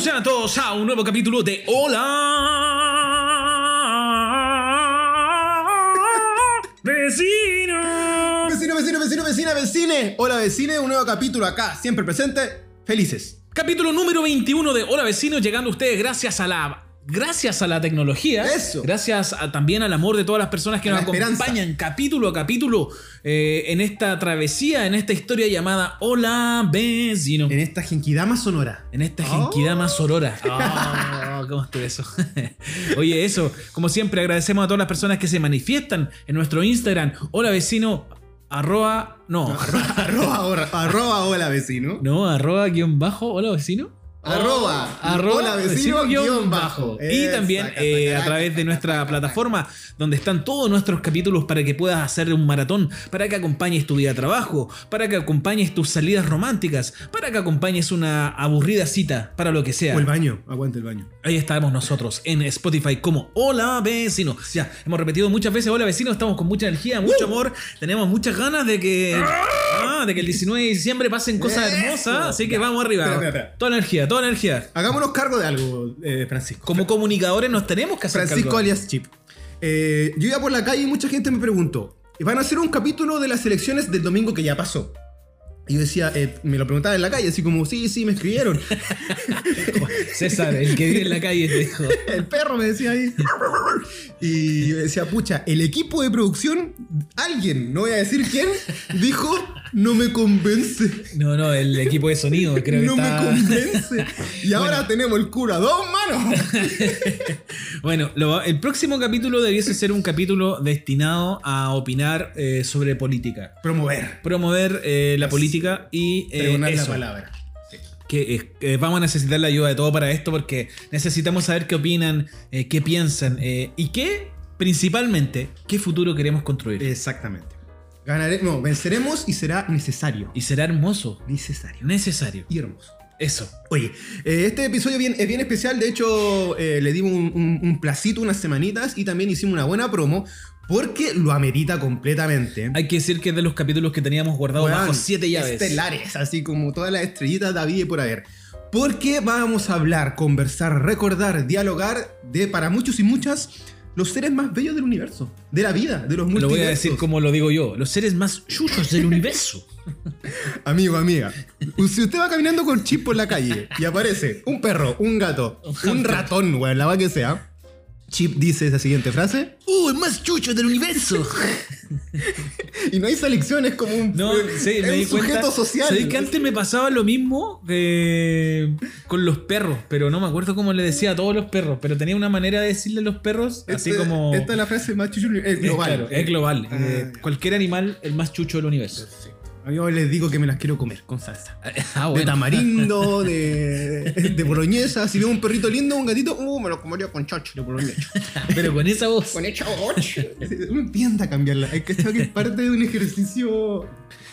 Bienvenidos sean todos a un nuevo capítulo de Hola Vecino. Vecino, vecino, vecino, vecina, vecine. Hola, vecine, un nuevo capítulo acá, siempre presente, felices. Capítulo número 21 de Hola Vecino, llegando a ustedes gracias a la gracias a la tecnología, Eso. gracias a- también al amor de todas las personas que A nos esperanza. acompañan capítulo a capítulo eh, en esta travesía, en esta historia llamada Hola Vecino. En esta genkidama sonora. En esta Oh. genkidama sorora. Oh, ¿Cómo estuvo eso? Oye, eso, como siempre, agradecemos a todas las personas que se manifiestan en nuestro Instagram. Hola vecino, arroba, no, arroba, ahora- arroba, hola, vecino. no, arroba guion bajo, hola vecino. Arroba, arroba hola, vecino, guion guion bajo. Y también eh, a través de nuestra plataforma donde están todos nuestros capítulos para que puedas hacer un maratón, para que acompañes tu día de trabajo, para que acompañes tus salidas románticas, para que acompañes una aburrida cita, para lo que sea. O el baño, aguante el baño. Ahí estamos nosotros en Spotify como Hola Vecino. Ya, hemos repetido muchas veces Hola Vecino, estamos con mucha energía, mucho amor, tenemos muchas ganas de que ah, de que el 19 de diciembre pasen cosas hermosas, así que Ya. vamos arriba. Espera, espera, espera. Toda energía, toda energía. Hagámonos cargo de algo, eh, Francisco. Como comunicadores nos tenemos que hacer Francisco cargo. alias Chip. Eh, yo iba por la calle y mucha gente me preguntó, ¿van a hacer un capítulo de las elecciones del domingo que ya pasó? Y yo decía, eh, me lo preguntaba en la calle, así como, sí, sí, me escribieron. César, el que vive en la calle te dijo. el perro me decía ahí. Y yo decía, pucha, el equipo de producción, alguien, no voy a decir quién, dijo, no me convence. No, no, el equipo de sonido creo que no está... me convence. Y ahora tenemos el cura dos manos. Bueno, lo- el próximo capítulo debiese ser un capítulo destinado a opinar eh, sobre política. Promover. Promover eh, la política y eh, la palabra. que eh, vamos a necesitar la ayuda de todo para esto porque necesitamos saber qué opinan, eh, qué piensan eh, y qué, principalmente, qué futuro queremos construir. Exactamente. Ganaremos, no, venceremos y será necesario. y será hermoso, Necesario. necesario. Y hermoso. Eso. Oye, eh, este episodio bien- es bien especial. De hecho, eh, le dimos un, un- un placito unas semanitas y también hicimos una buena promo porque lo amerita completamente. Hay que decir que es de los capítulos que teníamos guardados bajo siete llaves. Estelares, así como todas las estrellitas de David por haber. Porque vamos a hablar, conversar, recordar, dialogar de, para muchos y muchas, los seres más bellos del universo, de la vida, de los Lo multiversos. voy a decir como lo digo yo, los seres más chuchos del universo. Amigo, amiga, si usted va caminando con chip por la calle y aparece un perro, un gato, un ratón, weón, la va que sea, Chip dice esa siguiente frase ¡Uh, el más chucho del universo! y no hay selección, es como un, No, sí, es me di un sujeto cuenta. social. Sabéis que antes me pasaba lo mismo que con los perros, pero no me acuerdo cómo le decía a todos los perros, pero tenía una manera de decirle a los perros así Este- como. Esta es la frase más chucho, es Es global. claro, es global. Ah, Eh, cualquier animal, el más chucho del universo. A yo les digo que me las quiero comer con salsa. Ah, De tamarindo, de, de boloñesa. Si veo un perrito lindo, un gatito, uh, me lo comería con chocho de boloñesa. Pero con esa voz. con hecha Uno intenta cambiarla. Es que es parte de un ejercicio.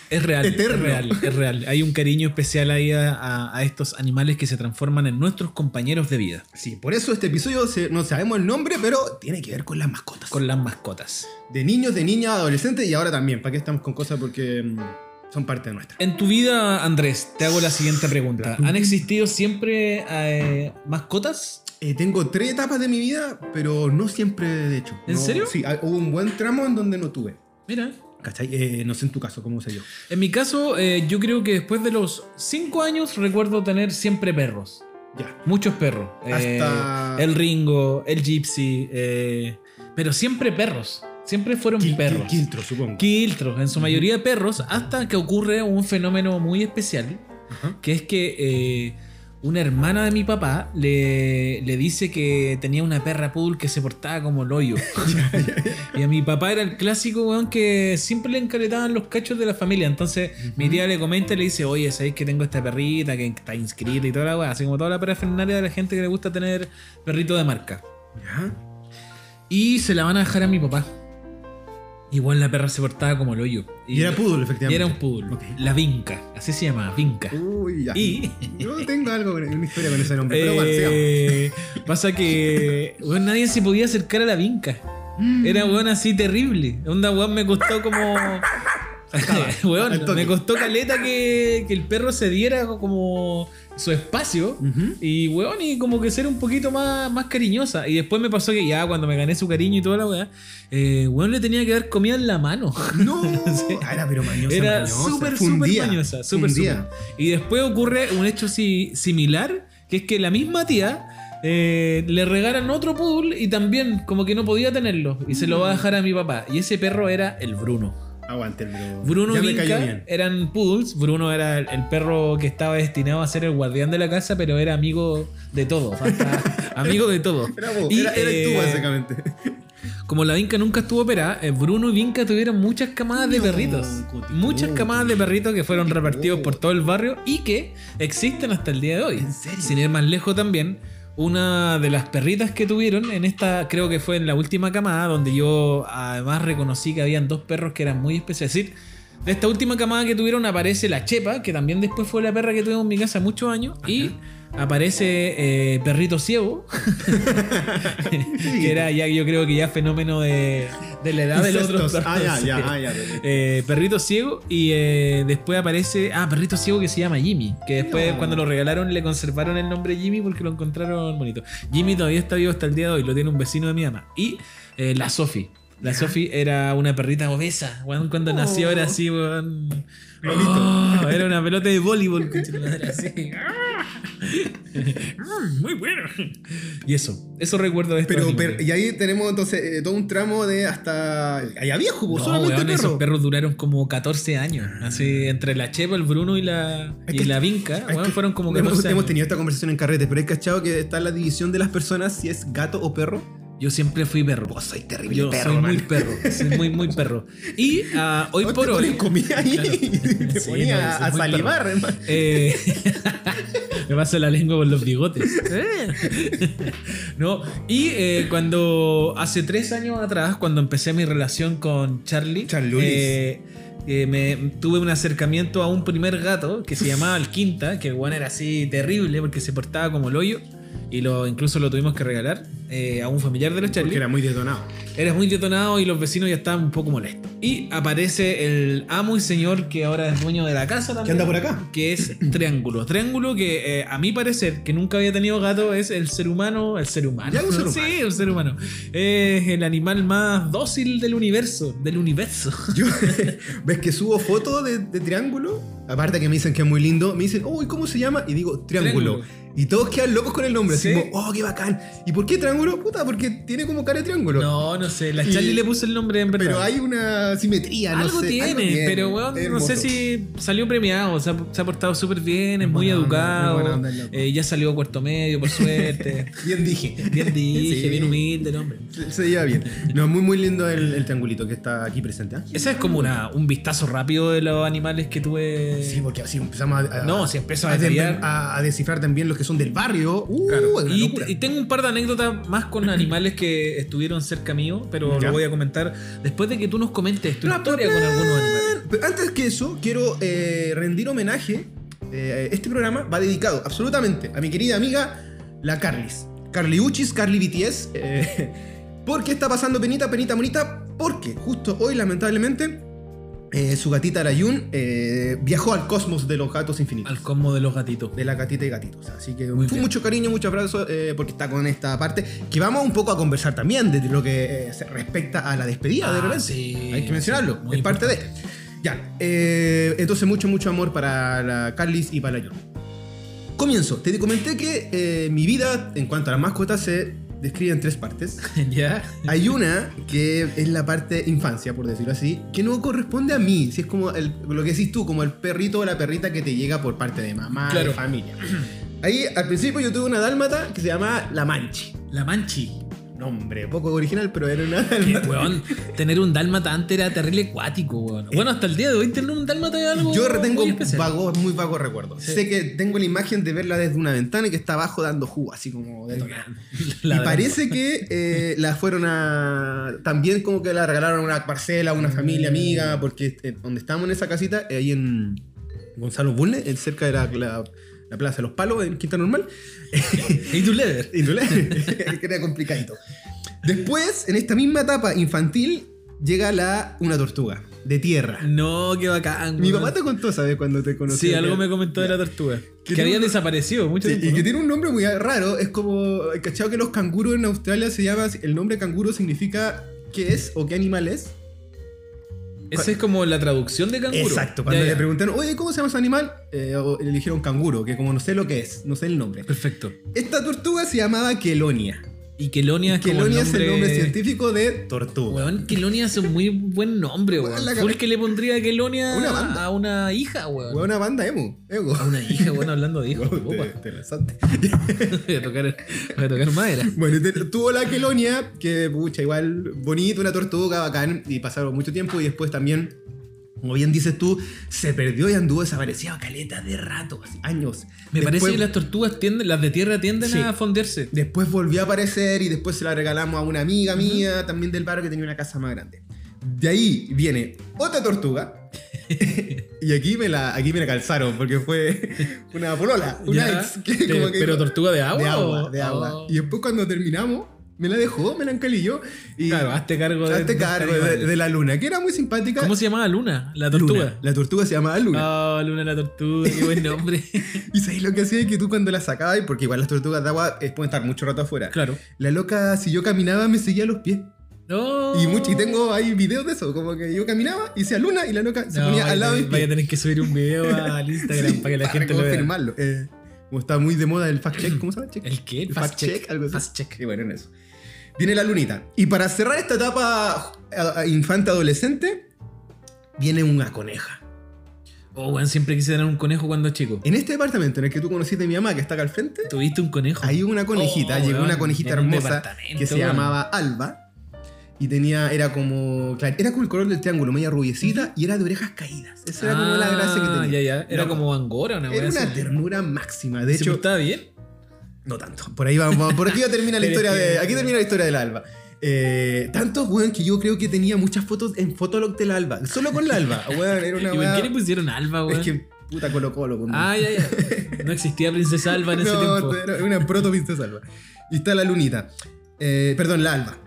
Es real, Eterno. es real, es real. Hay un cariño especial ahí a, a- a estos animales que se transforman en nuestros compañeros de vida, Sí, por eso este episodio se- no sabemos el nombre, pero tiene que ver con las mascotas. con las mascotas. De niños, de niñas, adolescentes y ahora también. ¿Para qué estamos con cosas? Porque mm, son parte de nuestra. En tu vida, Andrés, te hago la siguiente pregunta. ¿Han existido siempre eh, mascotas? Eh, tengo tres etapas de mi vida, pero no siempre, de hecho. ¿En No- serio? Sí, hubo un buen tramo en donde no tuve. Mira. ¿Cachai? Eh, no sé en tu caso, ¿cómo sé yo? En mi caso, eh, yo creo que después de los 5 años recuerdo tener siempre perros. Ya. Muchos perros. Hasta- el Ringo, el Gypsy, pero siempre perros. Siempre fueron Quil- perros. quil- Quiltro, supongo. Quiltros, en su mayoría perros, hasta que ocurre un fenómeno muy especial, Ajá. que es que eh, una hermana de mi papá le, le dice que tenía una perra poodle que se portaba como el hoyo. y a mi papá era el clásico weón que siempre le encaretaban los cachos de la familia. Entonces mi tía le comenta y le dice, oye, ¿sabéis que tengo esta perrita que está inscrita y toda la weá? Así como toda la parafernalia de la gente que le gusta tener perrito de marca. Ya. Y se la van a dejar a mi papá. Igual la perra se portaba como el hoyo. Y era poodle, Y efectivamente. era un poodle. La vinca. Así se llama, vinca. Uy, ya. Y- Yo tengo algo, una historia con ese nombre. Pero bueno. Eh, pasa que weón, nadie se podía acercar a la vinca. Mm. Era weón así terrible. Onda weón me costó como Weón, me costó caleta que, que el perro se diera como su espacio. Y weón, y como que ser un poquito más, más cariñosa. Y después me pasó que ya cuando me gané su cariño y toda la weá, eh, weón le tenía que dar comida en la mano. No, Sí. Ah, era pero mañosa. Era súper, súper mañosa. Súper, súper. Y después ocurre un hecho si- similar, que es que la misma tía eh, le regalan otro poodle y también como que no podía tenerlo. Y se lo va a dejar a mi papá. Y ese perro era el Bruno. Aguante. Bruno ya y me cayó Vinca bien. eran poodles. Bruno era el, el perro que estaba destinado a ser el guardián de la casa, pero era amigo de todo. hasta- amigo de todo. Era vos, Y, era, tú, eh, básicamente. Como la Vinca nunca estuvo operada, eh, Bruno y Vinca tuvieron muchas camadas de perritos. Muchas camadas de perritos que fueron repartidos por todo el barrio y que existen hasta el día de hoy. Sin ir más lejos también, una de las perritas que tuvieron en esta, creo que fue en la última camada, donde yo además reconocí que habían dos perros que eran muy especiales. Es decir, de esta última camada que tuvieron aparece la Chepa, que también después fue la perra que tuvimos en mi casa muchos años, y aparece eh, Perrito Ciego, que era ya yo creo que ya fenómeno de, de la edad del otro. Ah, ya, Sí. ya, ah, ya. Eh, perrito ciego y eh, después aparece ah perrito ciego que se llama Jimmy que después No. cuando lo regalaron le conservaron el nombre Jimmy porque lo encontraron bonito Jimmy todavía está vivo hasta el día de hoy lo tiene un vecino de mi mamá y la Sophie la Sophie era una perrita obesa cuando Oh. nació era así weón. Oh, era una pelota de voleibol así Mm, muy bueno y eso eso recuerdo de Pero, pero- y ahí tenemos entonces eh, todo un tramo de hasta. Allá viejo, No, solamente weón, perro. esos perros duraron como 14 años. Así, entre la Chepa, el Bruno y la, Es y que- la Vinca, weón, que fueron como hemos, 14 hemos años. tenido esta conversación en carretes, pero hay cachado que está la división de las personas si es gato o perro. Yo siempre fui perro. Vos soy terrible Yo perro, soy muy perro. Soy muy, muy perro. Y ah, hoy No por te hoy. comida ahí Claro. y te Sí, ponía no, a, salivar, eh, me paso la lengua por los bigotes. no, y eh, cuando hace tres años atrás, cuando empecé mi relación con Charlie, eh, eh, me tuve un acercamiento a un primer gato que se llamaba el Quinta, que el weón era así terrible porque se portaba como el hoyo. Y lo, incluso lo tuvimos que regalar eh, a un familiar de los Charlie. Porque era muy detonado. Era muy detonado y los vecinos ya estaban un poco molestos. Y aparece el amo y señor que ahora es dueño de la casa también. ¿Qué anda por acá? Que es Triángulo. Triángulo que eh, a mi parecer, que nunca había tenido gato, es el ser humano. El ser humano. Ya, un ser humano. Sí, un ser humano. Es el animal más dócil del universo. Del universo. Yo, ¿Ves que subo fotos de, de triángulo? Aparte que me dicen que es muy lindo, me dicen, uy, ¿cómo se llama? Y digo, triángulo. Triángulo. Y todos quedan locos con el nombre. Sí. Así como, oh, qué bacán. ¿Y por qué triángulo? Puta, porque tiene como cara de triángulo. No, no sé. La Y- Charlie le puso el nombre en verdad. Pero hay una simetría, no algo, sé. tiene, algo tiene. pero weón, no sé si salió premiado, se ha, se ha portado súper bien, es muy educado, muy onda eh, ya salió a cuarto medio, por suerte. Bien dije. bien dije, Sí. bien humilde el hombre. Se, se lleva bien. No, muy, muy lindo el, el triangulito que está aquí presente. ¿ah? Ese es como una, un vistazo rápido de los animales que tuve. Sí, porque así empezamos a, a- No, si empiezo a a- a descifrar también los que son del barrio. Uh, Claro. es una Y, tengo un par de anécdotas más con animales que estuvieron cerca mío, pero Ya. lo voy a comentar después de que tú nos comentes tu Bla, historia con algunos animales. Pero antes que eso, quiero eh, rendir homenaje. Eh, este programa va dedicado absolutamente a mi querida amiga, la Carlis. Carly Uchis, Carly BTS. eh, ¿Por qué está pasando penita, penita, bonita? Porque justo hoy, lamentablemente, eh, su gatita Arayun eh, viajó al cosmos de los gatos infinitos. Al cosmo de los gatitos. De la gatita y gatitos. Así que Muy fue mucho cariño, mucho abrazo, eh, porque está con esta parte. Que vamos un poco a conversar también de lo que se respecta a la despedida de Ah, repente. sí, Hay que mencionarlo, sí, es parte de. Ya, entonces mucho, mucho amor para la Carlis y para la John. Comienzo. Te comenté que mi vida en cuanto a las mascotas se describe en tres partes. ¿Ya? Hay una que es la parte infancia, por decirlo así, que no corresponde a mí. Si es como el- lo que decís tú, como el perrito o la perrita que te llega por parte de mamá, Claro. de familia. Ahí al principio yo tuve una dálmata que se llamaba La Manchi. La Manchi. Nombre poco original, pero era una dálmata. weón, tener un dálmata antes era terrible acuático, weón. Bueno, hasta el día de hoy tener un dálmata es algo Yo tengo muy vago, muy vagos recuerdos. Sí. Sé que tengo la imagen de verla desde una ventana y que está abajo dando jugo, así como de. La y parece que eh, la fueron a. También como que la regalaron a una parcela, a una familia amiga, porque eh, donde estábamos en esa casita, eh, ahí en Gonzalo Bulne, en cerca de la, la- la Plaza de los Palos, en Quinta Normal. ¿Y tu leather? Y que era complicadito. Después, en esta misma etapa infantil, llega la, una tortuga. de tierra. No, qué bacán. Mi papá te contó, ¿sabes? Cuando te conocí. Sí, algo me comentó de la tortuga. Que Que, había un- desaparecido mucho Sí, tiempo. y que tiene un nombre muy raro. Es como. ¿Cachado que los canguros en Australia se llama. El nombre canguro significa qué es o qué animal es? Esa es como la traducción de canguro. Exacto. Cuando Ya, le preguntaron, oye, ¿cómo se llama ese animal? Eh, o- le dijeron canguro, que como no sé lo que es, no sé el nombre. Perfecto. Esta tortuga se llamaba Kelonia. Y Kelonia es como Kelonia el es el nombre científico de tortuga. Weón, Kelonia es un muy buen nombre, Weón, weón. la Full que le pondría Kelonia Una a una hija, weón. Fue una banda emo. Ego. A una hija, weón, hablando de hijos. Wow, opa. te- te lanzaste. Voy a tocar, voy a tocar madera. Bueno, te- tuvo la Kelonia, que pucha, igual bonito, una tortuga, bacán, y pasaron mucho tiempo y después también, como bien dices tú, se perdió y anduvo desaparecido caleta de rato, años. Me Después- parece que las tortugas tienden, las de tierra tienden Sí. a fondearse. Después volvió a aparecer y después se la regalamos a una amiga mía, también del barrio, que tenía una casa más grande. De ahí viene otra tortuga. y aquí me, la, aquí me la calzaron porque fue una polola, una Ya. ex. que como que- pero tortuga de agua. de o- agua, de agua. Oh. Y después cuando terminamos, me la dejó, me la encalilló. Y Claro, hazte cargo de. hazte de cargo este de, la luna, que era muy simpática. ¿Cómo se llamaba Luna? La Luna. tortuga. La tortuga se llamaba Luna. Oh, Luna la tortuga, qué buen nombre. Y sabéis lo que hacía es que tú cuando la sacabas, porque igual las tortugas de agua pueden estar mucho rato afuera. claro. La loca, si yo caminaba, me seguía los pies. No. Y, mucho, y tengo ahí videos de eso, como que yo caminaba y decía Luna y la loca se No, ponía vaya al lado a de tener- Vaya a tener que subir un video al Instagram Sí, para que la gente lo vea. Eh, como está muy de moda el fact check, ¿cómo se llama? Check? ¿El qué? El El fast, fact check. check, algo así. Fast check. Y bueno, en eso. Viene la lunita. Y para cerrar esta etapa a- a infante adolescente, viene una coneja. Oh, weón, siempre quise tener un conejo cuando chico. En este departamento en el que tú conociste a mi mamá, que está acá al frente, ¿Tuviste un conejo? hay una conejita, Oh, llegó una conejita un hermosa que se llamaba Alba. Y tenía, era como, claro, era como el color del triángulo, media rubiecita, y era de orejas caídas. Esa era como la gracia que Ah, tenía. Ya, ya. Era como Angora, una Era una así. ternura máxima. De ¿Se hecho, portaba bien? No tanto. Por ahí vamos, por aquí ya termina la historia de. Aquí termina la historia del Alba. Eh, tanto, weón, que yo creo que tenía muchas fotos en Fotolog del Alba. Solo con la Alba. Weón, era una ¿Y por qué le pusieron Alba, weón? Es que puta Colo Colo. con- Ah, ya, ya. No existía Princesa Alba en ese no, tiempo. era una proto princesa Alba. Y está la lunita. Eh, perdón, la Alba.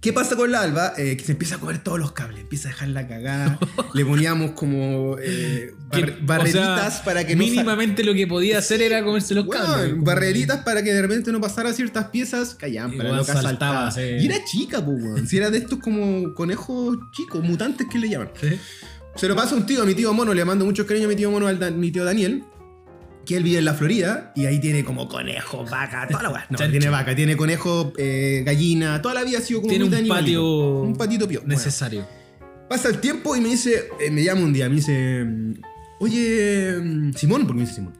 ¿Qué pasa con la Alba? Eh, que se empieza a comer todos los cables, empieza a dejarla cagada. Le poníamos como eh, bar- Que- barreritas o sea, para que no Mínimamente lo que podía hacer era comerse los Weón, cables. como- barreritas para que de repente no pasara ciertas piezas, callaban, para Igual loca saltaba, sí. Y era chica, pues, weón. Si era de estos como conejos chicos, mutantes que le llaman. Sí. Se lo pasa a un tío, a mi tío Mono, le mando mucho cariño a mi tío Mono, al Dan- mi tío Daniel, que él vive en la Florida y ahí tiene como conejo, vaca, toda la weá. No, tiene vaca, tiene conejo, eh, gallina, toda la vida ha sido como Tiene un patio Un patito. Bueno, necesario. pasa el tiempo y me dice, eh, me llama un día, me dice, mm, oye, mm, Simón, porque me dice Simón.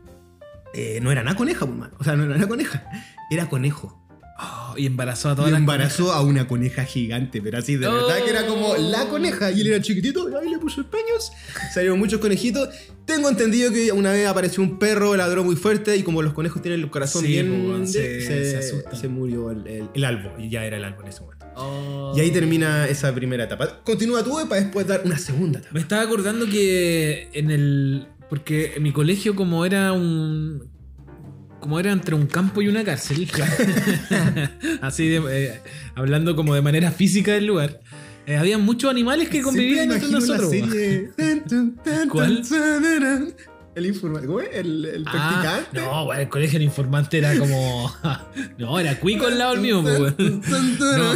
Eh, no era nada coneja, pues, man. O sea, no era nada coneja. Era conejo. Oh, y embarazó a todas Y las embarazó a una coneja gigante, pero así de Oh. verdad que era como la coneja. Y él era chiquitito, y ahí le puso empeños. Salieron muchos conejitos. Tengo entendido que una vez apareció un perro, ladró muy fuerte, y como los conejos tienen el corazón Sí, bien. se- se, se murió el, el- el albo, y ya era el albo en ese momento. Oh. Y ahí termina esa primera etapa. Continúa tú eh, para después dar una segunda etapa. Me estaba acordando que en el. Porque en mi colegio, como era un. Como era entre un campo y una cárcel. así de. eh, hablando como de manera física del lugar. eh, había muchos animales que convivían entre nosotros. serie. ¿Cuál? El informante. El, el Ah, practicante. no, bueno, el colegio del informante era como. no, era cuico al lado del mío, pues. No.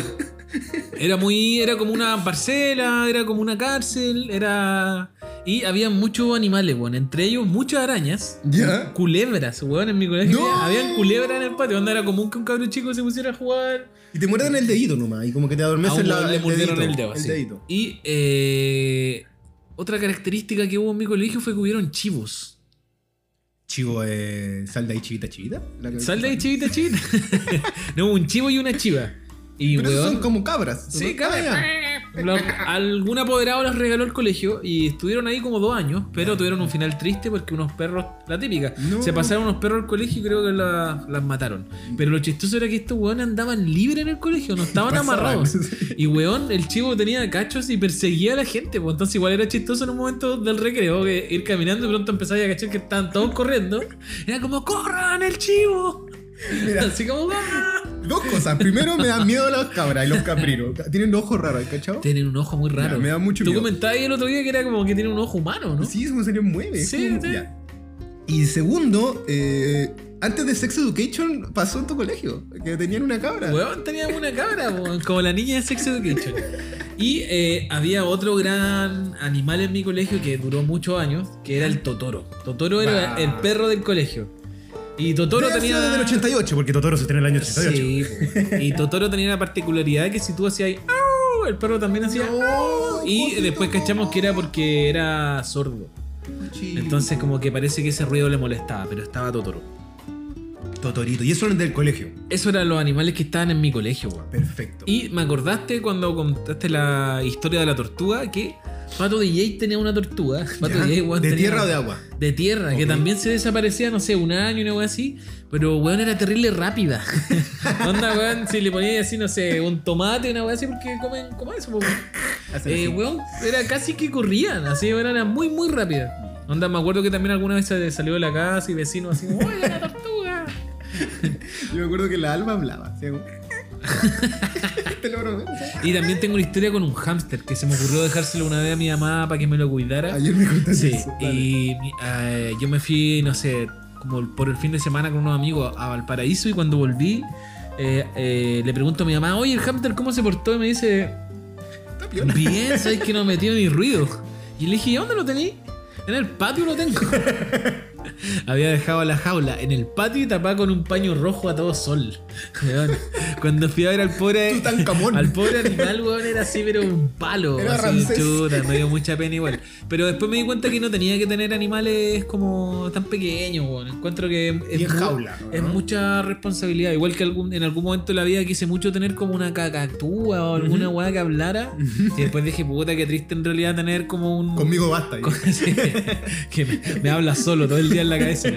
Era muy. Era como una parcela, era como una cárcel, era. Y había muchos animales, weón. Entre ellos muchas arañas. Ya. Culebras, weón. En mi colegio habían culebras en el patio. Donde era común que un cabrón chico se pusiera a jugar. Y te muerden el dedito nomás. Y como que te adormecen la, le mordieron el dedo, así. dedito. Y eh, otra característica que hubo en mi colegio fue que hubieron chivos. Chivo, eh, sal de ahí chivita chivita. La que- Sal de ahí, chivita, chivita. no, un chivo y una chiva. Y Pero weón, son como cabras. Sí, cabras. Ah. Lo- algún apoderado las regaló el colegio y estuvieron ahí como dos años, pero tuvieron un final triste porque unos perros, la típica, No. se pasaron unos perros al colegio y creo que la- las mataron. Pero lo chistoso era que estos weones andaban libres en el colegio, no estaban Pasaban. amarrados. Y weón, el chivo tenía cachos y perseguía a la gente, pues entonces igual era chistoso en un momento del recreo que ir caminando y pronto empezaba a cachar que estaban todos corriendo. Era como, ¡corran el chivo! Mira, Así como, ¡ah! Dos cosas. Primero, me dan miedo las cabras y los caprinos. Tienen ojos raros, ¿cachado? Tienen un ojo muy raro. Ya, me da mucho Tú miedo. comentabas el otro día que era como que tiene un ojo humano, ¿no? Sí, es como se le mueve. Sí, como- sí. ya. Y segundo, eh, antes de Sex Education pasó en tu colegio, que tenían una cabra. Weón, teníamos una cabra, weón, como la niña de Sex Education. Y eh, había otro gran animal en mi colegio que duró muchos años, que era el Totoro. Totoro era el perro del colegio. Y Totoro Debe tenía. desde el 88, porque Totoro se en el año 88. Sí, y Totoro tenía una particularidad que si tú hacías "Au", el perro también hacía "Au", y después cachamos que era porque era sordo. Entonces como que parece que ese ruido le molestaba, pero estaba Totoro. Totorito. Y eso es del colegio. Esos eran los animales que estaban en mi colegio, weón. Perfecto. Y me acordaste cuando contaste la historia de la tortuga que Pato DJ tenía una tortuga. Pato Ya. DJ, weón, ¿De tierra o de agua? De tierra, que también se desaparecía, no sé, un año, una weón así. Pero weón era terrible rápida. Onda, weón, si le ponías así, no sé, un tomate, una weón así, porque comen, comen eso, weón. Eh, weón, era casi que corrían, así, weón, era muy, muy rápida. Onda, me acuerdo que también alguna vez se salió de la casa y vecinos así, ¡Uy, la tortuga! Yo me acuerdo que la alma hablaba. como- Te lo prometo. Y también tengo una historia con un hámster que se me ocurrió dejárselo una vez a mi mamá para que me lo cuidara. Ayer me contaste Sí, eso. y eh, yo me fui, no sé, como por el fin de semana con unos amigos a Valparaíso y cuando volví eh, eh, le pregunto a mi mamá, oye, el hámster, ¿cómo se portó? Y me dice, Está piola. bien, sabes que no metió ni ruido. Y le dije, ¿y dónde lo tení? En el patio lo tengo. Había dejado la jaula en el patio y tapada con un paño rojo a todo sol. Weón, Cuando fui a ver al pobre, al pobre animal, weón, era así, pero un palo. Era así, chuta, me dio mucha pena igual. Pero después me di cuenta que no tenía que tener animales como tan pequeños, weón. Encuentro que es, Y en mu- jaula, ¿no? es mucha responsabilidad. Igual que algún, en algún momento de la vida quise mucho tener como una cacatúa o alguna weá que hablara. Y después dije, puta, qué triste en realidad tener como un. Conmigo basta. con- que me, me habla solo todo el día en la cabeza.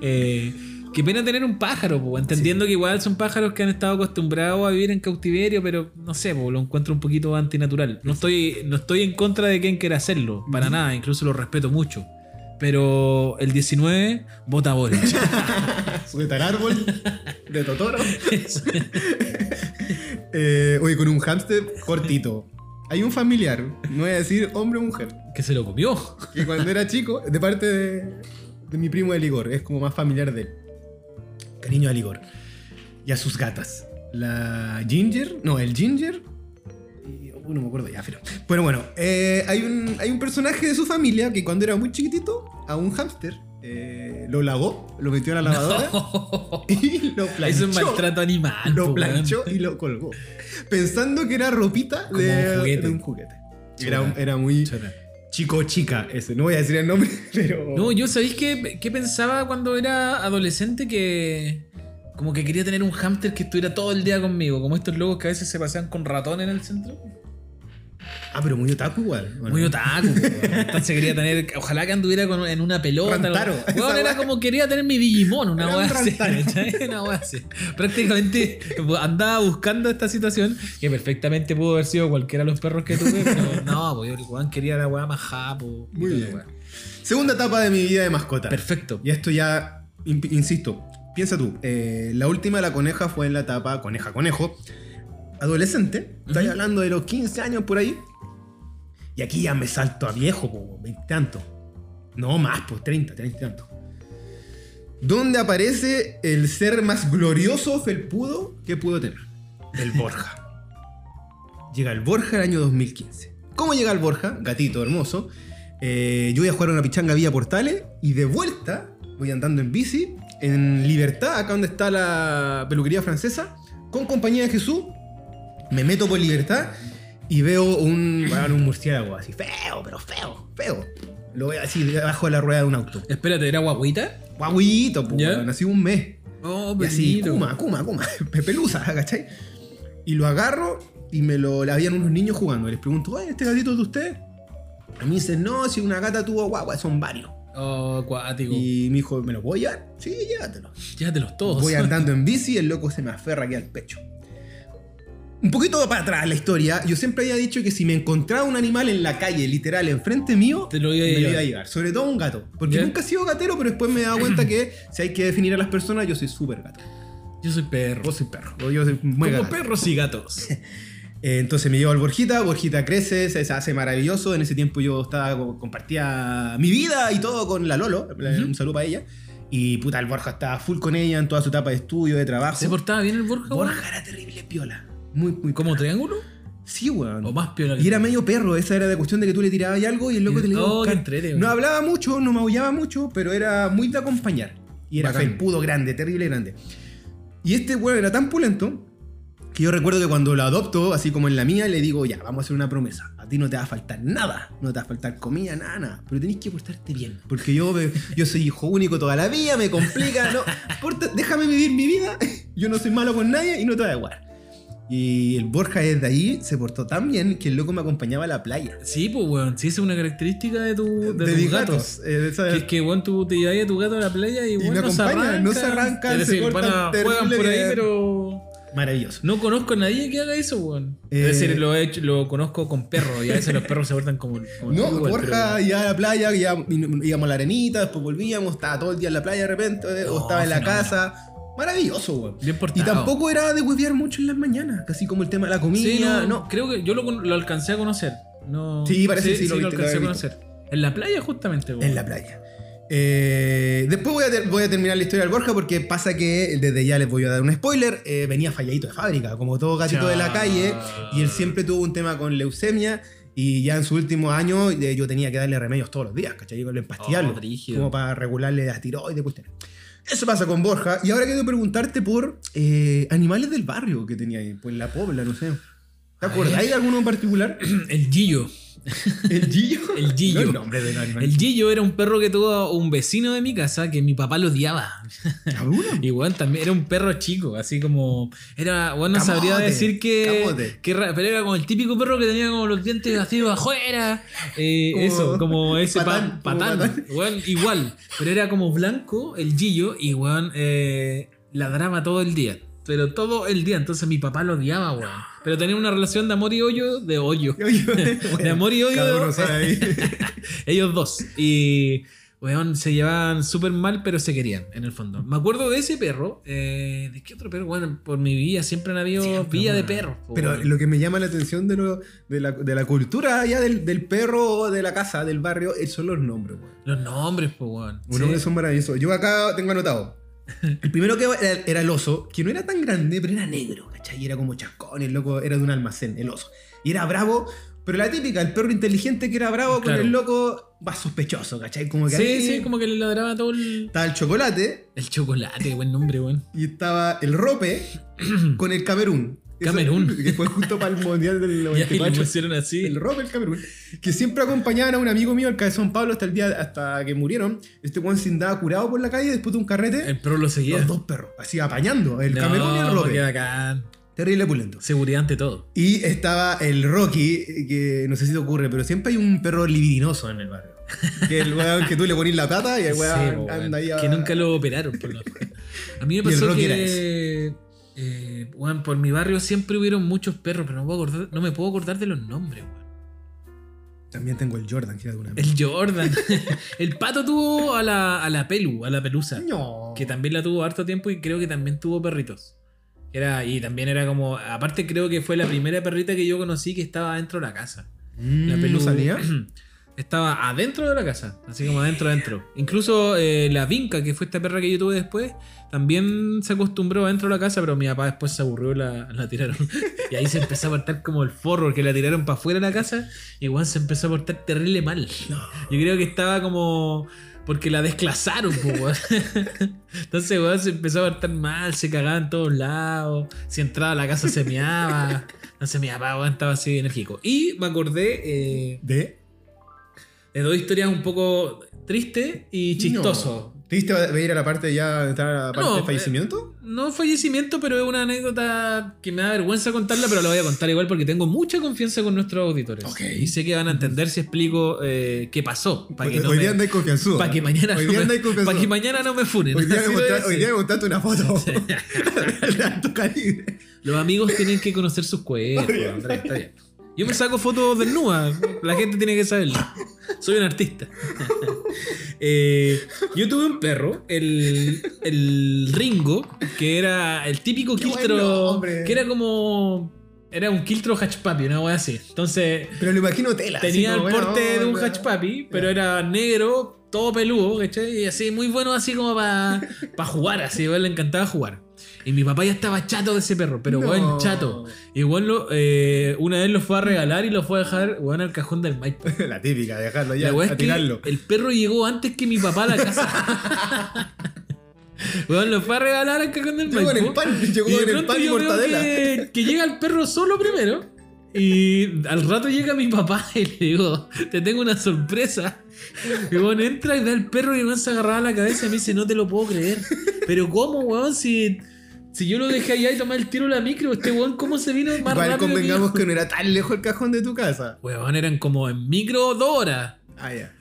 Eh, qué pena tener un pájaro, po, entendiendo que igual son pájaros que han estado acostumbrados a vivir en cautiverio, pero no sé, po, lo encuentro un poquito antinatural. No estoy, no estoy en contra de quien quiera hacerlo, para nada, incluso lo respeto mucho. Pero el 19 vota Boric. Sujetar árbol de Totoro. Eh, oye, con un hámster cortito. Hay un familiar, no voy a decir hombre o mujer, que se lo comió. que cuando era chico, de parte de, de mi primo de Ligor, es como más familiar de él. Cariño a Ligor. Y a sus gatas. La Ginger, no, el Ginger. Y, no me acuerdo ya, pero. Bueno, bueno, eh, hay, un, hay un personaje de su familia que cuando era muy chiquitito, a un hámster eh, lo lavó, lo metió en la lavadora y lo planchó. Es maltrato animal. Lo planchó y lo colgó. Pensando que era ropita Como de un juguete. de un juguete. Chuta. Era, era muy. Chico chica ese. No voy a decir el nombre, pero. No, yo sabéis qué, qué pensaba cuando era adolescente que como que quería tener un hámster que estuviera todo el día conmigo, como estos locos que a veces se pasean con ratón en el centro. Ah, pero muy otaku igual. Bueno. Muy otaku. Entonces quería tener, ojalá que anduviera con- en una pelota. Rantaro, esa era weá. como quería tener mi Digimon, una wea un así. Una wea así. Prácticamente andaba buscando esta situación que perfectamente pudo haber sido cualquiera de los perros que tuve, pero no, pues el weón quería la weá más japo. Muy bien. weá. Segunda etapa de mi vida de mascota. Perfecto. Y esto ya, in- insisto, piensa tú. eh, la última de la coneja fue en la etapa coneja conejo. Adolescente. Estoy Ujú. hablando de los 15 años por ahí. Y aquí ya me salto a viejo, como 20 tantos. No más, pues 30, 30 y tantos. Donde aparece el ser más glorioso felpudo que pudo tener. El Borja. Llega el Borja el año 2015. ¿Cómo llega el Borja? Gatito hermoso. Eh, yo voy a jugar una pichanga vía portales y de vuelta voy andando en bici en Libertad, acá donde está la peluquería francesa, con compañía de Jesús. Me meto por Libertad y veo un, bueno, un murciélago así, feo, pero feo, feo. Lo veo así debajo de la rueda de un auto. Espérate, ¿era guaguita? Guaguito, pues, nací un mes. Oh, Y así. Kuma, Kuma, Kuma, pelusa, ¿cachai? Y lo agarro y me lo. le Habían unos niños jugando. Les pregunto, ¿este gatito es de usted? A mí dicen, no, si una gata tuvo guagua, son varios. Oh, acuático. Y mi hijo, ¿me lo puedo llevar? Sí, llévatelo. Llévatelos todos. Voy andando en bici y el loco se me aferra aquí al pecho. Un poquito para atrás la historia, yo siempre había dicho que si me encontraba un animal en la calle, literal, enfrente mío, Te lo iba a me lo llevar. iba a llevar. Sobre todo un gato. Porque ¿Ya? nunca he sido gatero, pero después me he dado cuenta que si hay que definir a las personas, yo soy súper gato. Yo soy perro. Vos soy perro. Yo soy muy Como gato. perros y gatos. Eh, entonces me llevo al Borjita, Borjita crece, se se hace maravilloso. En ese tiempo yo estaba co- compartía mi vida y todo con la Lolo. Un saludo para ella. Y puta, el Borja estaba full con ella en toda su etapa de estudio, de trabajo. ¿Se portaba bien el Borja, weón? Borja era terrible piola. Muy, muy ¿Como triángulo? Sí, weón. ¿O más que Y era medio perro, esa era de cuestión de que tú le tirabas algo y el loco te le iba a Oh, buscar. entrete, No hablaba mucho, no maullaba mucho, pero era muy de acompañar. Y era Bacán. felpudo grande, terrible grande. Y este weón era tan pulento que yo recuerdo que cuando lo adopto, así como en la mía, le digo, ya, vamos a hacer una promesa. A ti no te va a faltar nada, no te va a faltar comida, nada, nada. Pero tenés que portarte bien. Porque yo, me- yo soy hijo único toda la vida, me complica, no. porta- déjame vivir mi vida, yo no soy malo con nadie y no te voy a igual. Y el Borja desde ahí se portó tan bien que el loco me acompañaba a la playa. Sí, pues, weón. Sí, esa es una característica de, tu, de, tus gatos. Eh, Que es que, weón, tú te llevas a tu gato a la playa y, weón, me no se arrancan. no se arrancan, Es se decir, juegan por ahí, pero... Maravilloso. No conozco a nadie que haga eso, weón. Eh, es decir, lo, he hecho, lo conozco con perros y a veces los perros se portan como. como No, igual, Borja pero- iba a la playa, ya íbamos a la arenita, después volvíamos, estaba todo el día en la playa de repente, eh, o estaba en la casa. Maravilloso, weón. Bien Y portado. tampoco era de huevear mucho en las mañanas, casi como el tema de la comida. Sí, no, no. Creo que yo lo, lo alcancé a conocer. No, Sí, parece que sí lo viste, lo alcancé a conocer. En la playa, justamente, weón. En la playa. Eh, después voy a, ter- voy a terminar la historia del Borja porque pasa que desde ya les voy a dar un spoiler. eh, venía falladito de fábrica, como todo gatito de la calle. Y él siempre tuvo un tema con leucemia. Y ya en su último año eh, yo tenía que darle remedios todos los días, ¿cachai? Con empastillarlo. Oh, como para regularle la tiroides, cuestiones. Eso pasa con Borja. Y ahora quiero preguntarte por eh, animales del barrio que tenía ahí. Pues la pobla, no sé. ¿Te acuerdas de alguno en particular? El Gillo. ¿El Gillo? El Gillo. No el nombre del animal. El Gillo era un perro que tuvo un vecino de mi casa que mi papá lo odiaba. Y bueno, también era un perro chico, así como. Era, bueno, no sabría decir que. que pero era como el típico perro que tenía como los dientes así afuera. Eh, Como- eso, como ese patán, pa- patán. patán. Igual. Pero era como blanco, el Gillo, y weón, eh, ladraba todo el día. Pero todo el día, entonces mi papá lo odiaba, weón. Pero tenía una relación de amor y odio, de hoyo. De amor y odio. Cada uno sabe. Ellos dos. Y, weón, se llevaban súper mal, pero se querían, en el fondo. Me acuerdo de ese perro. eh, ¿De qué otro perro? Bueno, por mi vida siempre han habido Siempre, villa de perros. Pero weón. lo que me llama la atención de, lo- de, la, de la cultura allá del, del perro de la casa, del barrio, eh, son los nombres, weón. Los nombres, pues, weón. Los Sí. nombres son maravillosos. Yo acá tengo anotado. El primero que era, era el oso, que no era tan grande, pero era negro, ¿cachai? Y era como chascón, el loco era de un almacén, el oso. Y era bravo, pero la típica, el perro inteligente que era bravo Claro. con el loco más sospechoso, ¿cachai? Como que Sí, ahí sí, como que le ladraba todo el. estaba el chocolate El chocolate, buen nombre, weón. y estaba el rope con el Camerún. Eso- Camerún. Que fue justo para el mundial del Y ahí lo 94. pusieron así. El rope el Camerún. Que siempre acompañaban a un amigo mío, el Cabezón Pablo, hasta el día hasta que murieron. Este Juan se andaba curado por la calle después de un carrete. El perro lo seguía. Los dos perros, así apañando, el No, Camerún y el bacán. Terrible pulento. Seguridad ante todo. Y estaba el Rocky, que no sé si te ocurre, pero siempre hay un perro libidinoso en el barrio. Que el weón que tú le ponís la pata y el weón anda ahí a- Que nunca lo operaron. Por lo- A mí me Y pasó Rocky era que. Eh, por mi barrio siempre hubieron muchos perros, pero no, puedo acordar- no me puedo acordar de los nombres, weón. También tengo el Jordan, que era de una El Jordan. el pato tuvo a la, a la Pelu, a la pelusa. No. Que también la tuvo harto tiempo y creo que también tuvo perritos. Era, y también era como. Aparte, creo que fue la primera perrita que yo conocí que estaba dentro de la casa. La Mm, Pelu ¿No salía? estaba adentro de la casa, así como adentro, adentro. Incluso eh, la vinca, que fue esta perra que yo tuve después, también se acostumbró adentro de la casa, pero mi papá después se aburrió y la, la tiraron. y ahí se empezó a portar como el forro, que la tiraron para afuera de la casa, y igual se empezó a portar terrible mal. No. Yo creo que estaba como. Porque la desclasaron, weón. Entonces, weón, se empezó a portar mal, se cagaba en todos lados. Si entraba a la casa se meaba. Entonces mi papá, weón, estaba así enérgico. Y me acordé eh, ¿De? De dos historias un poco tristes y chistosos. ¿Te diste a ir a la parte ya de estar a la parte No, de fallecimiento? No fallecimiento, pero es una anécdota que me da vergüenza contarla, pero la voy a contar igual porque tengo mucha confianza con nuestros auditores. Y sé que van a entender si explico eh, qué pasó. Para que, no hoy me- día andáis confianzudo. pa' que mañana Hoy no día me- andáis confianzudo. pa' que mañana no me funen. Hoy día, me hoy día me mostraste una foto de alto calibre. Los amigos tienen que conocer sus cuerpos, Andrés, está bien. Yo me saco fotos desnudas, la gente tiene que saberlo. Soy un artista. Eh, Yo tuve un perro, el, el Ringo, que era el típico Qué quiltro. Que era como. Era un quiltro hatchpapi, una wea así. Entonces, Pero lo imagino tela. tenía el porte de un onda. hatchpapi, pero era negro, todo peludo, ¿cachai? Y así, muy bueno, así como para jugar, así, igual le encantaba jugar. Y mi papá ya estaba chato de ese perro, pero No. weón, chato. Igual lo, eh, una vez lo fue a regalar y lo fue a dejar, weón, al cajón del Maipo. La típica, dejarlo ya, a tirarlo. el perro llegó antes que mi papá a la casa. Weón, lo fue a regalar al cajón del Llegó Maipo. en el pan, llegó Y en el pan y mortadela. Que, que llega el perro solo primero. Y al rato llega mi papá y le digo, te tengo una sorpresa. Y bueno, entra y ve al perro y weón se agarraba la cabeza y me dice, no te lo puedo creer. Pero ¿cómo, weón? Si, si yo lo dejé allá y tomé el tiro a la micro, este weón, ¿cómo se vino más Igual rápido? que convengamos que no era tan lejos el cajón de tu casa. Weón, eran como en micro dos horas. Ah, ya.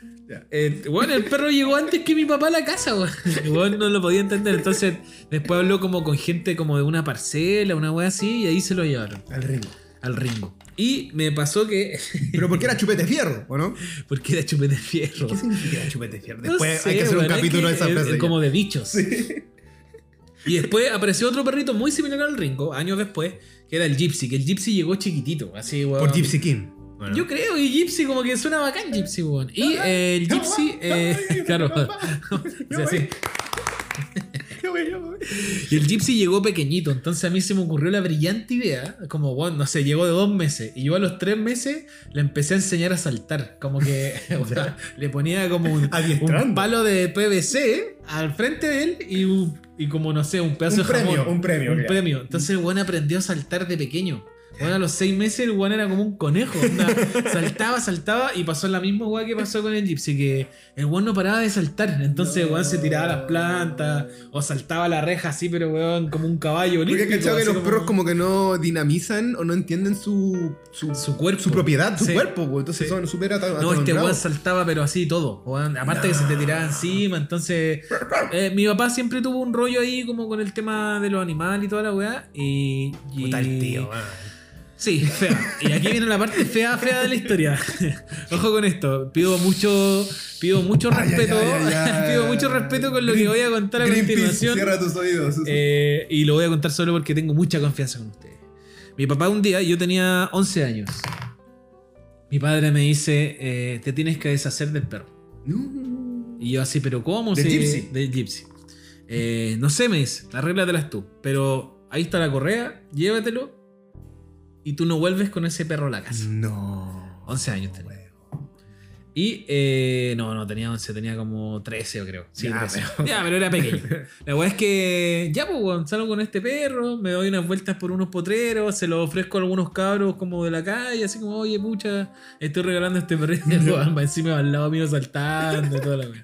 Eh, bueno, el perro llegó antes que mi papá a la casa, weón. Weón no lo podía entender. Entonces, después habló como con gente como de una parcela, una wea así, y ahí se lo llevaron Al ritmo. al Ringo. Y me pasó que. Pero porque era chupete fierro, ¿o no? porque era chupete fierro. ¿Qué significa chupete fierro? No Después sé, hay que hacer un capítulo de esa es- frase. es como de bichos. Y después apareció otro perrito muy similar al Ringo, años después, que era el Gypsy, que el Gypsy llegó chiquitito, así, weón. Por Gypsy King. Bueno. Yo creo, y Gypsy como que suena bacán Gypsy, weón. Y eh, el Gypsy, eh, claro, o sea, sí. Y el Gypsy llegó pequeñito, entonces a mí se me ocurrió la brillante idea, como, bueno, no sé, llegó de dos meses, y yo a los tres meses le empecé a enseñar a saltar, como que o sea, le ponía como un, palo de PVC al frente de él y, un- y como, no sé, un pedazo Un de jamón. premio, un premio, Un premio. Entonces weón aprendió a saltar de pequeño. Bueno, a los seis meses el weón era como un conejo. onda, saltaba, saltaba y pasó la misma weá que pasó con el Gypsy, que el weón no paraba de saltar. Entonces el weón se tiraba a las plantas o saltaba la reja así, pero weón como un caballo. Porque olímpico, cachado que los perros como que no dinamizan o no entienden su, su, Su cuerpo. su propiedad, su Sí. cuerpo, pues, entonces Sí. son súper No, este weón saltaba, pero así todo. weón. Aparte que se te tiraba encima. Entonces, eh, mi papá siempre tuvo un rollo ahí como con el tema de los animales y toda la weá. Y, y- Puta el tío, weón. Sí, fea. Y aquí viene la parte fea, fea de la historia. Ojo con esto. Pido mucho, pido mucho respeto. ay, ay, ay. pido mucho respeto con lo que voy a contar a continuación. Cierra tus oídos. Eh, y lo voy a contar solo porque tengo mucha confianza con ustedes. Mi papá un día, yo tenía 11 años. Mi padre me dice, eh, te tienes que deshacer del perro. No. Y yo así, pero ¿cómo? ¿Del Gypsy? Del Gypsy. Eh, no sé, me dice, arréglatelas tú. Pero ahí está la correa, llévatelo. Y tú no vuelves con ese perro a la casa. No. 11 años tenía. Y eh, no, no tenía 11, tenía como 13 yo creo. Sí, Ya, 13. pero- Ya, pero era pequeño. La weá es que ya, pues, weón, salgo con este perro, me doy unas vueltas por unos potreros, se lo ofrezco a algunos cabros como de la calle, así como, oye, pucha, estoy regalando este weón va encima al lado mío saltando y toda la weá.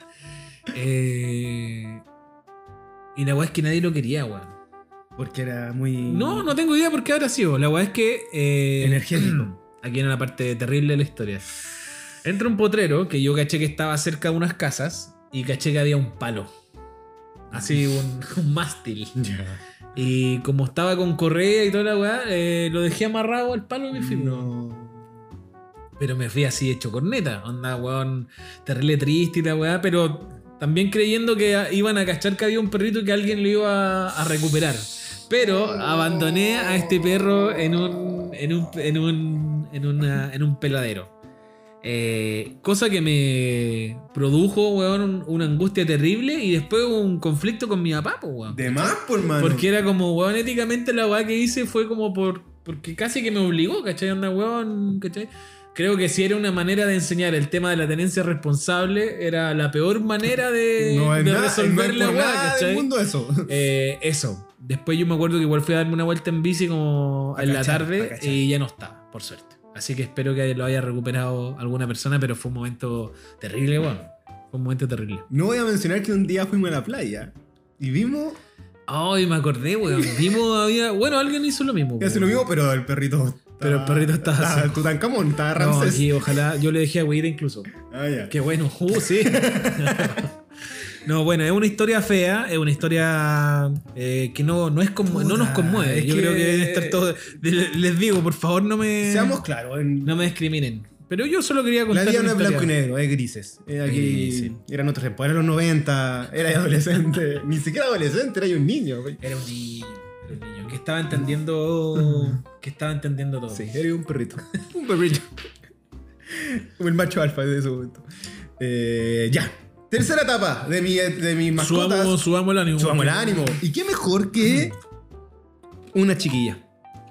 Eh, y la weá es que nadie lo quería, weón. Porque era muy. No, no tengo idea por qué habrá sido. La weá es que. eh, Energético. Aquí viene la parte terrible de la historia. Entra un potrero que yo caché que estaba cerca de unas casas y caché que había un palo. Así, un, un mástil. Ya. Y como estaba con correa y toda la weá, eh, lo dejé amarrado al palo y me fui. No. Pero me fui así hecho corneta. Onda, weón, terrible triste y la weá, pero también creyendo que iban a cachar que había un perrito y que alguien lo iba a recuperar. Pero abandoné a este perro en un. en un. en un. en, una- en un peladero. Eh, cosa que me produjo, weón, una angustia terrible y después un conflicto con mi papá, pues, weón. De más, por mano. Porque era como, weón, éticamente la weá que hice fue como por. Porque casi que me obligó, ¿cachai? Onda, weón, ¿cachai? Creo que si era una manera de enseñar el tema de la tenencia responsable, era la peor manera de, no de nada, resolver no la weá, ¿cachai? mundo eso. Eh, eso. Después yo me acuerdo que igual fui a darme una vuelta en bici como A en la cachar, tarde y ya no estaba, por suerte. Así que espero que lo haya recuperado alguna persona, pero fue un momento terrible, weón. Fue un momento terrible. No voy a mencionar que un día fuimos a la playa y vimos. Ay, me acordé, weón. Vimos, había. Bueno, alguien hizo lo mismo. weón. lo mismo, pero el perrito. Pero el perrito estaba. Tutankamón, estaba No, Ramsés. aquí, ojalá. Yo le dejé a Weir incluso. Ah, ya. Qué bueno. Uh, sí. no, bueno, es una historia fea. Es una historia eh, que no, no, es como, no nos Puta, conmueve. Yo que- creo que deben estar todos. Les digo, por favor, no me. Seamos claros. En, No me discriminen. Pero yo solo quería contar La vida no es blanco y negro, es grises. Eh, aquí Grises. eran otros tiempos, eran los 90, era adolescente. Ni siquiera adolescente, era un niño. Era un niño, era un niño que estaba entendiendo, que estaba entendiendo todo. Sí, era un perrito. un perrito. Como el macho alfa de ese momento. Eh, ya. Tercera etapa de mi, de mis mascotas. Subamos, subamos el ánimo. Subamos el ánimo. ¿Y qué mejor que una chiquilla?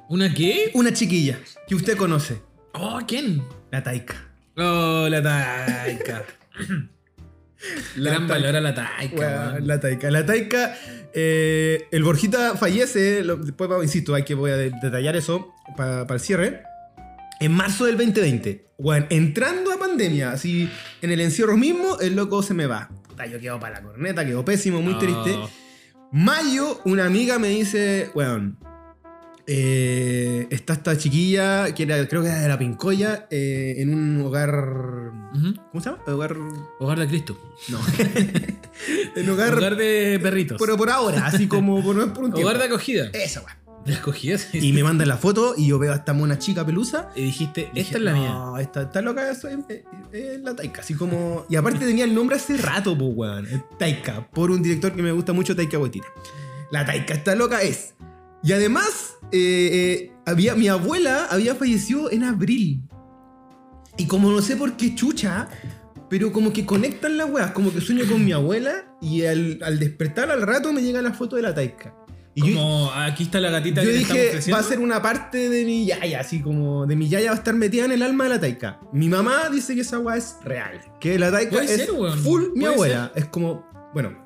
¿Una qué? Una chiquilla que usted conoce. Oh, ¿quién? La Taika. Oh, la taica. Gran Taika. valor a la weón. la Taika. La Taika. eh, el Borjita fallece. lo- después, insisto, hay que voy a de- detallar eso para el cierre. En marzo del 2020. Bueno, entrando a pandemia, así en el encierro mismo, el loco se me va. Puta, yo quedo para la corneta, quedo pésimo, muy triste. Mayo, una amiga me dice, weón, eh, está esta chiquilla, que era, creo que era de la Pincoya, eh, en un hogar... ¿Cómo se llama? Hogar... Hogar de Cristo. No. en hogar... Hogar de perritos. Pero por ahora, así como por, no es por un tiempo. Hogar de acogida. Esa, weón. ¿De acogida? sí. Y me mandan la foto y yo veo a esta mona chica pelusa. Y dijiste, esta dije, es la mía. No, esta, esta loca es, es- es la Taika. Así como. Y aparte tenía el nombre hace rato, pues, weón. Taika. Por un director que me gusta mucho, Taika Waititi. La Taika, esta loca es. Y además, eh, eh, había, mi abuela había fallecido en abril. Y como no sé por qué chucha, pero como que conectan las weas. Como que sueño con mi abuela y al, al despertar al rato me llega la foto de la Taika. Y yo, Como aquí está la gatita yo que dije, va a ser una parte de mi yaya, así como de mi yaya va a estar metida en el alma de la taika. Mi mamá dice que esa weá es real. Que la taika es ser, full mi abuela. Es como, bueno,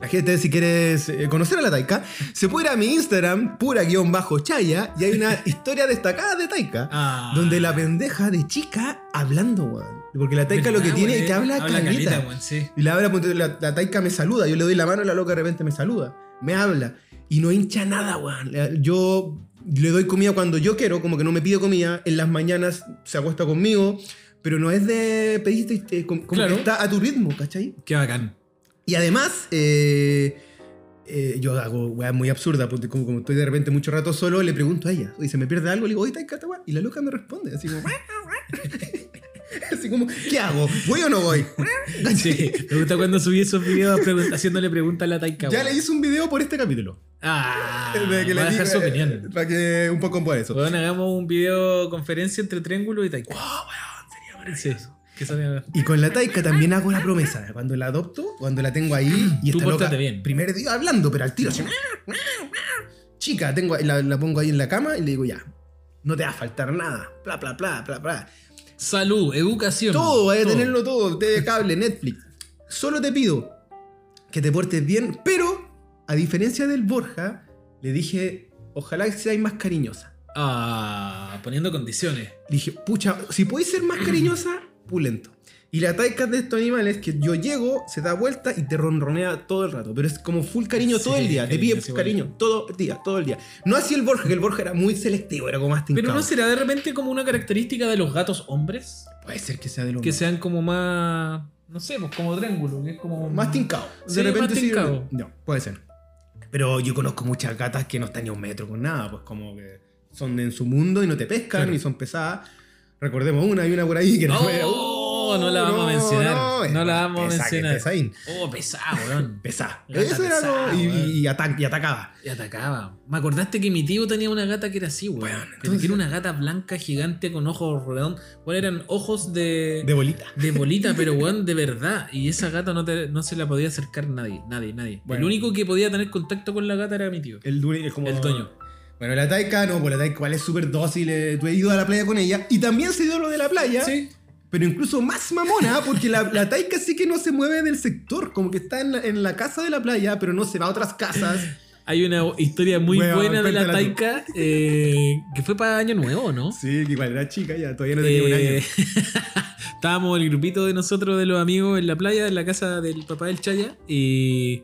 la gente si quieres eh, conocer a la taika, se puede ir a mi Instagram, pura-chaya, y hay una historia destacada de taika. Ah. Donde la pendeja de chica hablando, weón. Porque la taika lo que ¿Verdad, tiene es que habla, Habla sí. Y la, ponte, la, la taika me saluda, yo le doy la mano y la loca de repente me saluda, me habla. Y no hincha nada, weón. Yo le doy comida cuando yo quiero, como que no me pide comida. En las mañanas se acuesta conmigo, pero no es de pedirte, eh, como Claro. que está a tu ritmo, ¿cachai? Qué bacán. Y además, eh, eh, yo hago weá muy absurda, porque como, como estoy de repente mucho rato solo, le pregunto a ella, y se me pierde algo, le digo, oye, weá?". Y la loca me responde, así como, así como, ¿qué hago? ¿Voy o no voy? Sí, me gusta cuando subí esos videos pregun- haciéndole preguntas a la taika. Ya le hice un video por este capítulo. Ah, que va a dejar su opinión. Para que un poco por eso. Weón, hagamos un video conferencia entre Triángulo y Taika. Sí, que salga- Y con la Taika también hago la promesa. Cuando la adopto, cuando la tengo ahí y Tú está loca, bien. primer día hablando, pero al tiro así. Chica, tengo, la, la pongo ahí en la cama y le digo ya, no te va a faltar nada. Bla, bla, bla, bla, bla. Salud, educación. Todo, vaya a tenerlo todo. TV cable, Netflix. Solo te pido que te portes bien, pero a diferencia del Borja, le dije, ojalá que seas más cariñosa. Ah, poniendo condiciones. Dije, pucha, si podéis ser más cariñosa, pulento. Y la taika de estos animales es que yo llego, se da vuelta y te ronronea todo el rato. Pero es como full cariño Sí, todo el día. Te pide sí, cariño todo el día, todo el día. No así el Borja, que el Borja era muy selectivo, era como más tincado. Pero no será de repente como una característica de los gatos hombres Puede ser que sea de lo que sean como más. No sé, pues como triángulo, que es como. Más tincado. De Sí, repente más tincado. No, puede ser. Pero yo conozco muchas gatas que no están ni a un metro con nada, pues como que son en su mundo y no te pescan Claro. y son pesadas. Recordemos una, hay una por ahí que no era- Oh, no la vamos a mencionar. No, la vamos a mencionar. Oh, pesado, weón. Gata Eso era pesada, y, atacaba. Y atacaba. Me acordaste que mi tío tenía una gata que era así, weón. Weón, Que Tiene una gata blanca gigante con ojos redondos. ¿Cuáles eran? Ojos de. De bolita. de bolita, pero weón, de verdad. Y esa gata no, te- no se la podía acercar nadie, nadie, nadie. Bueno. El único que podía tener contacto con la gata era mi tío. El dueño como. El dueño. Bueno, la Taika no, pues la Taika igual es súper dócil. eh, Tú has ido a la playa con ella. Y también se dio lo de la playa. Sí. Pero incluso más mamona, porque la, la Taika sí que no se mueve del sector. Como que está en la, en la casa de la playa, pero no se va a otras casas. Hay una historia muy buena de la. Taika eh, que fue para Año Nuevo, ¿no? Sí, que igual era chica ya, todavía no tenía un Eh, año. estábamos el grupito de nosotros, de los amigos, en la playa, en la casa del papá del Chaya, y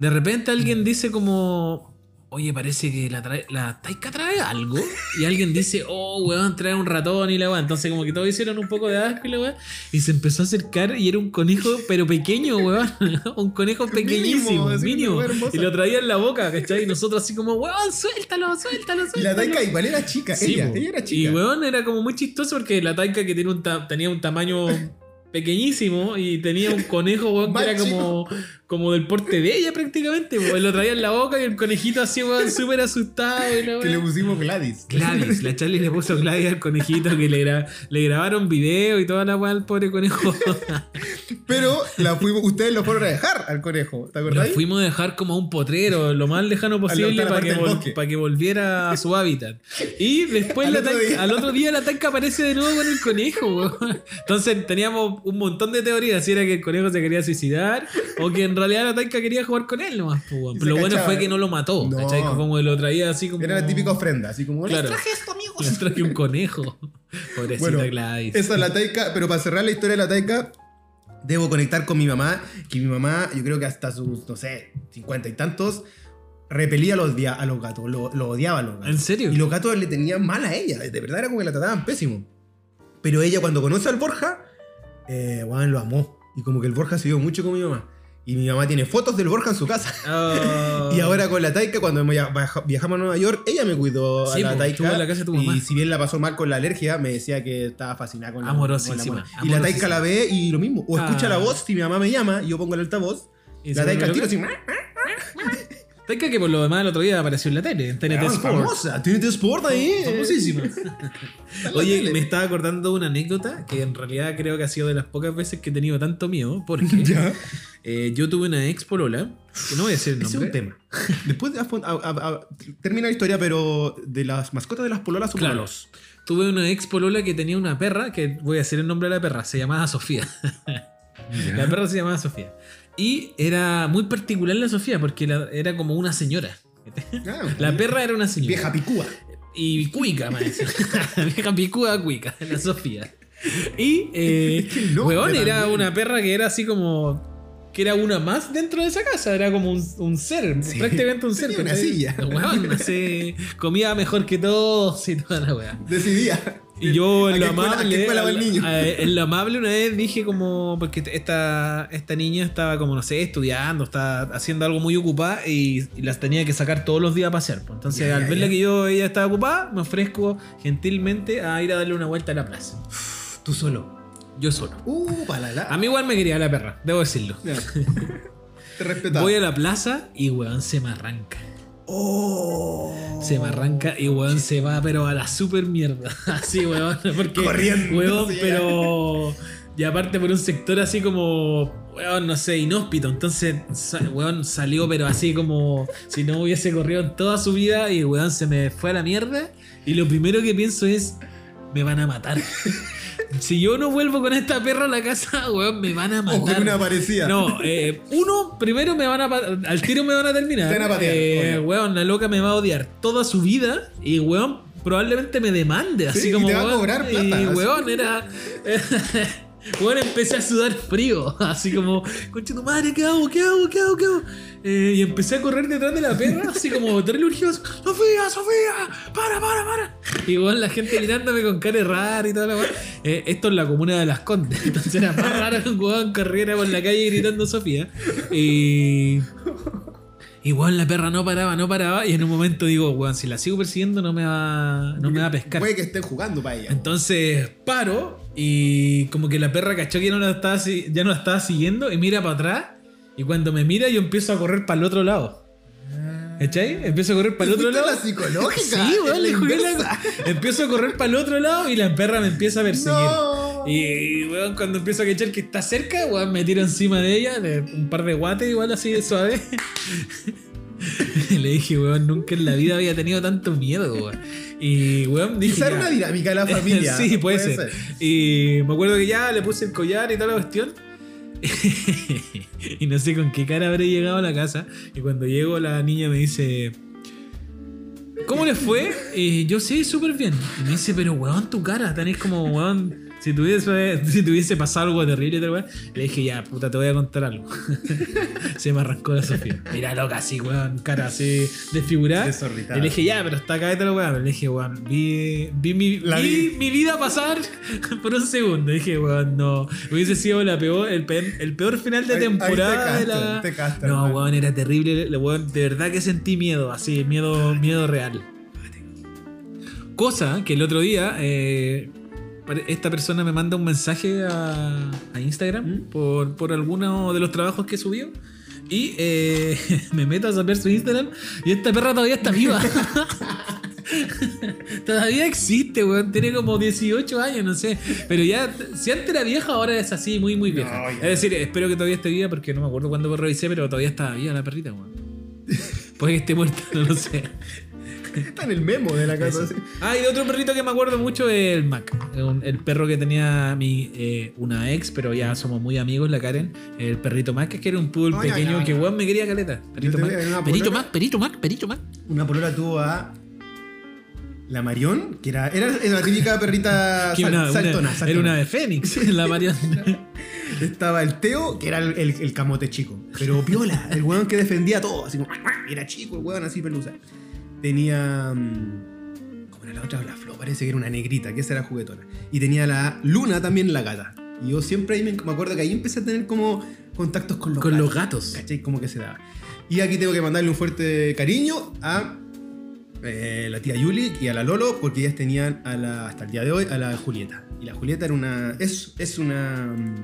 de repente alguien dice como, oye, parece que la, trae, la Taika trae algo. Y alguien dice, oh, weón, trae un ratón y la weón. Entonces, como que todos hicieron un poco de asco y la weón. Y se empezó a acercar y era un conejo, pero pequeño, weón. un conejo pequeñísimo, mínimo. Y lo traía en la boca, ¿cachai? Y nosotros así como, weón, suéltalo, suéltalo, suéltalo. Y la Taika igual era chica. Sí, ella, ella era Y chica. weón era como muy chistoso porque la Taika que tiene un ta- tenía un tamaño pequeñísimo y tenía un conejo, weón, que era como, como del porte de ella prácticamente. Lo traía en la boca y el conejito así, weón, súper asustado. que le pusimos Gladys. Gladys, la Charlie le puso Gladys al conejito que le, gra- le grabaron video y toda la weá al pobre conejo. Pero la fuimos, ustedes lo fueron a dejar al conejo. ¿Te Lo acordás? fuimos a dejar como a un potrero, lo más lejano posible para que, para volviera a su hábitat. Y después Al la otro día. al otro día la tanca aparece de nuevo con el conejo. weón. Entonces teníamos un montón de teorías, si era que el conejo se quería suicidar o que en realidad la tanca quería jugar con él nomás. pues. Y Pero lo bueno fue que no lo mató, No. ¿cachai? Como lo traía así como... Era la típica ofrenda, así como, Claro. les traje esto, amigos. Les traje un conejo. Pobrecita Bueno, Gladys. Esa es la Taika, pero para cerrar la historia de la Taika, debo conectar con mi mamá, que mi mamá, yo creo que hasta sus, no sé, cincuenta y tantos, repelía a los, a los gatos, lo, lo odiaba a los gatos. ¿En serio? Y los gatos le tenían mal a ella, de verdad era como que la trataban pésimo. Pero ella cuando conoce al Borja, eh, weón, lo amó. Y como que el Borja se dio mucho con mi mamá. Y mi mamá tiene fotos del Borja en su casa. Oh. Y ahora con la Taika, cuando viajamos a Nueva York, ella me cuidó Sí, a la Taika. estuvo en la casa de tu mamá. Y si bien la pasó mal con la alergia, me decía que estaba fascinada con la Amorosísima, con la. Y la. Taika la ve y lo mismo. O escucha Ah. la voz, si mi mamá me llama y yo pongo el altavoz. ¿Y La Taika al tiro así. Taika que por lo demás el otro día apareció en la tele, en TNT "Ah, Sport. famosa, tiene Sport ahí. Famosísima. Oye, tele. me estaba acordando de una anécdota que en realidad creo que ha sido de las pocas veces que he tenido tanto miedo. Porque Ya. eh, yo tuve una ex polola, que no voy a decir el Ese es nombre. un tema. Después de, a- a- a- termina la historia, pero de las mascotas de las pololas o Claro. pololos. Tuve una ex polola que tenía una perra, que voy a decir el nombre de la perra, se llamaba Sofía. La perra se llamaba Sofía. Y era muy particular la Sofía porque la- era como una señora. Ah, La perra era una señora. Vieja picúa. Y cuica, más Vieja picuda cuica, la Sofía. Y, eh, weón, era también. una perra que era así como. Que era una más dentro de esa casa, era como un, un ser, Sí. prácticamente un ser. Tenía una ¿cachai? silla. Weón, así, comía mejor que todos y toda la weá. Decidía. Y yo ¿A en lo amable. en lo amable una vez dije como. Porque esta, esta niña estaba como, no sé, estudiando, estaba haciendo algo muy ocupada y, y las tenía que sacar todos los días a pasear. pues. Entonces, al verla que yo ella estaba ocupada, me ofrezco gentilmente a ir a darle una vuelta a la plaza. Tú solo. Yo solo. Uh, para la. A mí igual me quería la perra, debo decirlo. Te respetaba. Voy a la plaza y weón se me arranca. Oh. Se me arranca y weón se va, pero a la super mierda. Así, weón. Porque, Corriendo, Weón, sí. pero. Y aparte por un sector así como. Weón, no sé, inhóspito. Entonces, weón salió, pero así como si no hubiese corrido en toda su vida y weón se me fue a la mierda. Y lo primero que pienso es. Me van a matar. Si yo no vuelvo con esta perra a la casa, weón, me van a matar. O con una parecida. No, eh, uno, primero me van a. Al tiro me van a terminar. Te van a patear, Eh, weón, la loca me va a odiar toda su vida. Y weón, probablemente me demande. Así Sí, y como. te va a cobrar plata, Y weón, era. Weón, empecé a sudar frío. Así como, concha tu madre, ¿qué hago? ¿Qué hago? ¿Qué hago? ¿Qué hago? Eh, y empecé a correr detrás de la perra, así como terrible urgidos. ¡Sofía, Sofía! ¡Para, para, para! Y weón, la gente mirándome con cara rara y toda la. Eh, esto es la comuna de las Condes. Entonces era más raro que un weón corriera por la calle gritando Sofía. Y. Igual la perra no paraba, no paraba. Y en un momento digo, weón, si la sigo persiguiendo no me va, no me va a pescar. Puede que estén jugando para ella. Entonces paro y como que la perra cachó que ya no la estaba, ya no la estaba siguiendo y mira para atrás. Y cuando me mira, yo empiezo a correr para el otro lado. ¿Cachai? Empiezo a correr para el otro ¿Fuiste lado. la psicológica? Sí, la le jugué la-. Empiezo a correr para el otro lado y la perra me empieza a perseguir. No. Y weón, cuando empiezo a cachar que está cerca, weón, me tiro encima de ella, de un par de guates igual así de suave. Le dije, weón, nunca en la vida había tenido tanto miedo, weón. Y weón, dije. Quizá era una dinámica de la familia. sí, puede, ser. Y me acuerdo que ya le puse el collar y toda la cuestión. y no sé con qué cara habré llegado a la casa. Y cuando llego, la niña me dice: ¿Cómo les fue? Y yo, sí, súper bien. Y me dice: Pero weón, tu cara, tenés como, weón, Si tuviese, si tuviese pasado algo terrible, tal le dije, ya, puta, te voy a contar algo. Se me arrancó la Sofía. Mira, loca, así, weón, cara así desfigurada. Desorbitada. Y le dije, ya, pero está acá la weá. Le dije, weón, vi, vi, mi, La vi vi. mi vida pasar por un segundo. dije, weón, no. Hubiese sido la peor, el, pe- el peor final de Ahí- ahí te temporada de la. te castan, no, hermano. weón, era terrible. Weón, de verdad que sentí miedo, así, miedo, miedo real. Cosa que el otro día eh, esta persona me manda un mensaje a, a Instagram ¿Mm? por, por alguno de los trabajos que subió. Y eh, me meto a saber su Instagram y esta perra todavía está viva. todavía existe, weón. Tiene como 18 años, no sé. Pero ya, si antes era vieja, ahora es así, muy, muy vieja. No, es decir, espero que todavía esté viva porque no me acuerdo cuándo revisé, pero todavía está viva la perrita, weón. Puede que esté muerta, no lo sé. Está en el memo de la casa. así. Ah, y otro perrito que me acuerdo mucho es el Mac. El perro que tenía mi, eh, una ex, pero ya somos muy amigos, la Karen. El perrito Mac, que era un poodle pequeño que weón me quería caleta. Perito te Mac. Perito. Mac, perito Mac, perito Mac. Una polola tuvo a. La Marión, que era, era la típica perrita sal- una- saltona, saltona. Era una de Fénix, la Mariana. Estaba el Teo, que era el, el- el camote chico. Pero piola, el weón que defendía todo. Así como, era chico el weón, así pelusa. Tenía. mm, ¿Cómo era la otra? La Flo, parece que era una negrita, que esa era juguetona. Y tenía la Luna también, la gata. Y yo siempre ahí me, me acuerdo que ahí empecé a tener como contactos con los Con gatos. los gatos. ¿Cachai? Como que se daba. Y aquí tengo que mandarle un fuerte cariño a eh, la tía Yuli y a la Lolo, porque ellas tenían a la, hasta el día de hoy a la Julieta. Y la Julieta era una. Es, es una. mm,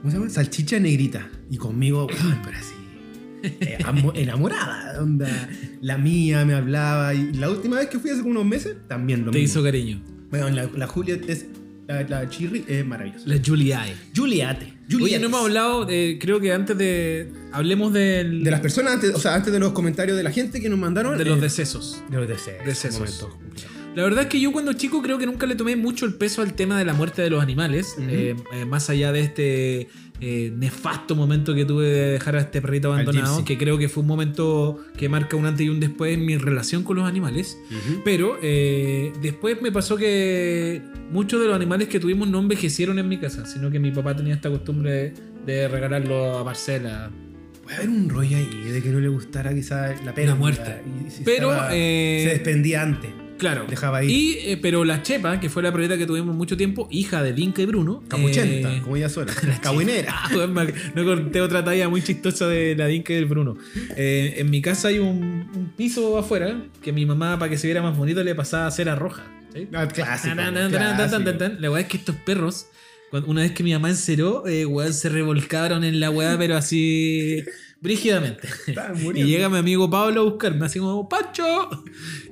¿Cómo se llama? Salchicha negrita. Y conmigo, weón, pero así. Eh, amo- enamorada. Onda. La mía me hablaba. Y la última vez que fui hace como unos meses, también lo Te mismo. hizo cariño. Bueno, la, la Juliet es. La, la Chirri es maravillosa. La Juliae. Juliate. Oye, Juliates. no hemos hablado, eh, creo que antes de. Hablemos del, De las personas, antes, o sea, antes de los comentarios de la gente que nos mandaron. de los eh, decesos. de los. Decesos. Complicados. La verdad es que yo cuando chico creo que nunca le tomé mucho el peso al tema de la muerte de los animales. Eh, más allá de este eh, nefasto momento que tuve de dejar a este perrito abandonado, que creo que fue un momento que marca un antes y un después en mi relación con los animales. Pero eh, después me pasó que muchos de los animales que tuvimos no envejecieron en mi casa, sino que mi papá tenía esta costumbre de, de regalarlo a Marcela. Puede haber un rollo ahí de que no le gustara quizá la pena. La muerte. Pero, eh, se despendía antes. Claro. Dejaba ahí. Y, eh, pero la Chepa, que fue la perrita que tuvimos mucho tiempo, hija de Linka y Bruno. Capuchenta, eh, como ella sola. Cabuinera. Ah, no conté otra talla muy chistosa de la Dinka y del Bruno. Eh, en mi casa hay un, un piso afuera que mi mamá, para que se viera más bonito, le pasaba cera roja. La weá es que estos perros, cuando- una vez que mi mamá enceró, eh, weón, se revolcaron en la weá, pero así brígidamente. Y llega mi amigo Pablo a buscarme, así como, ¡Pacho!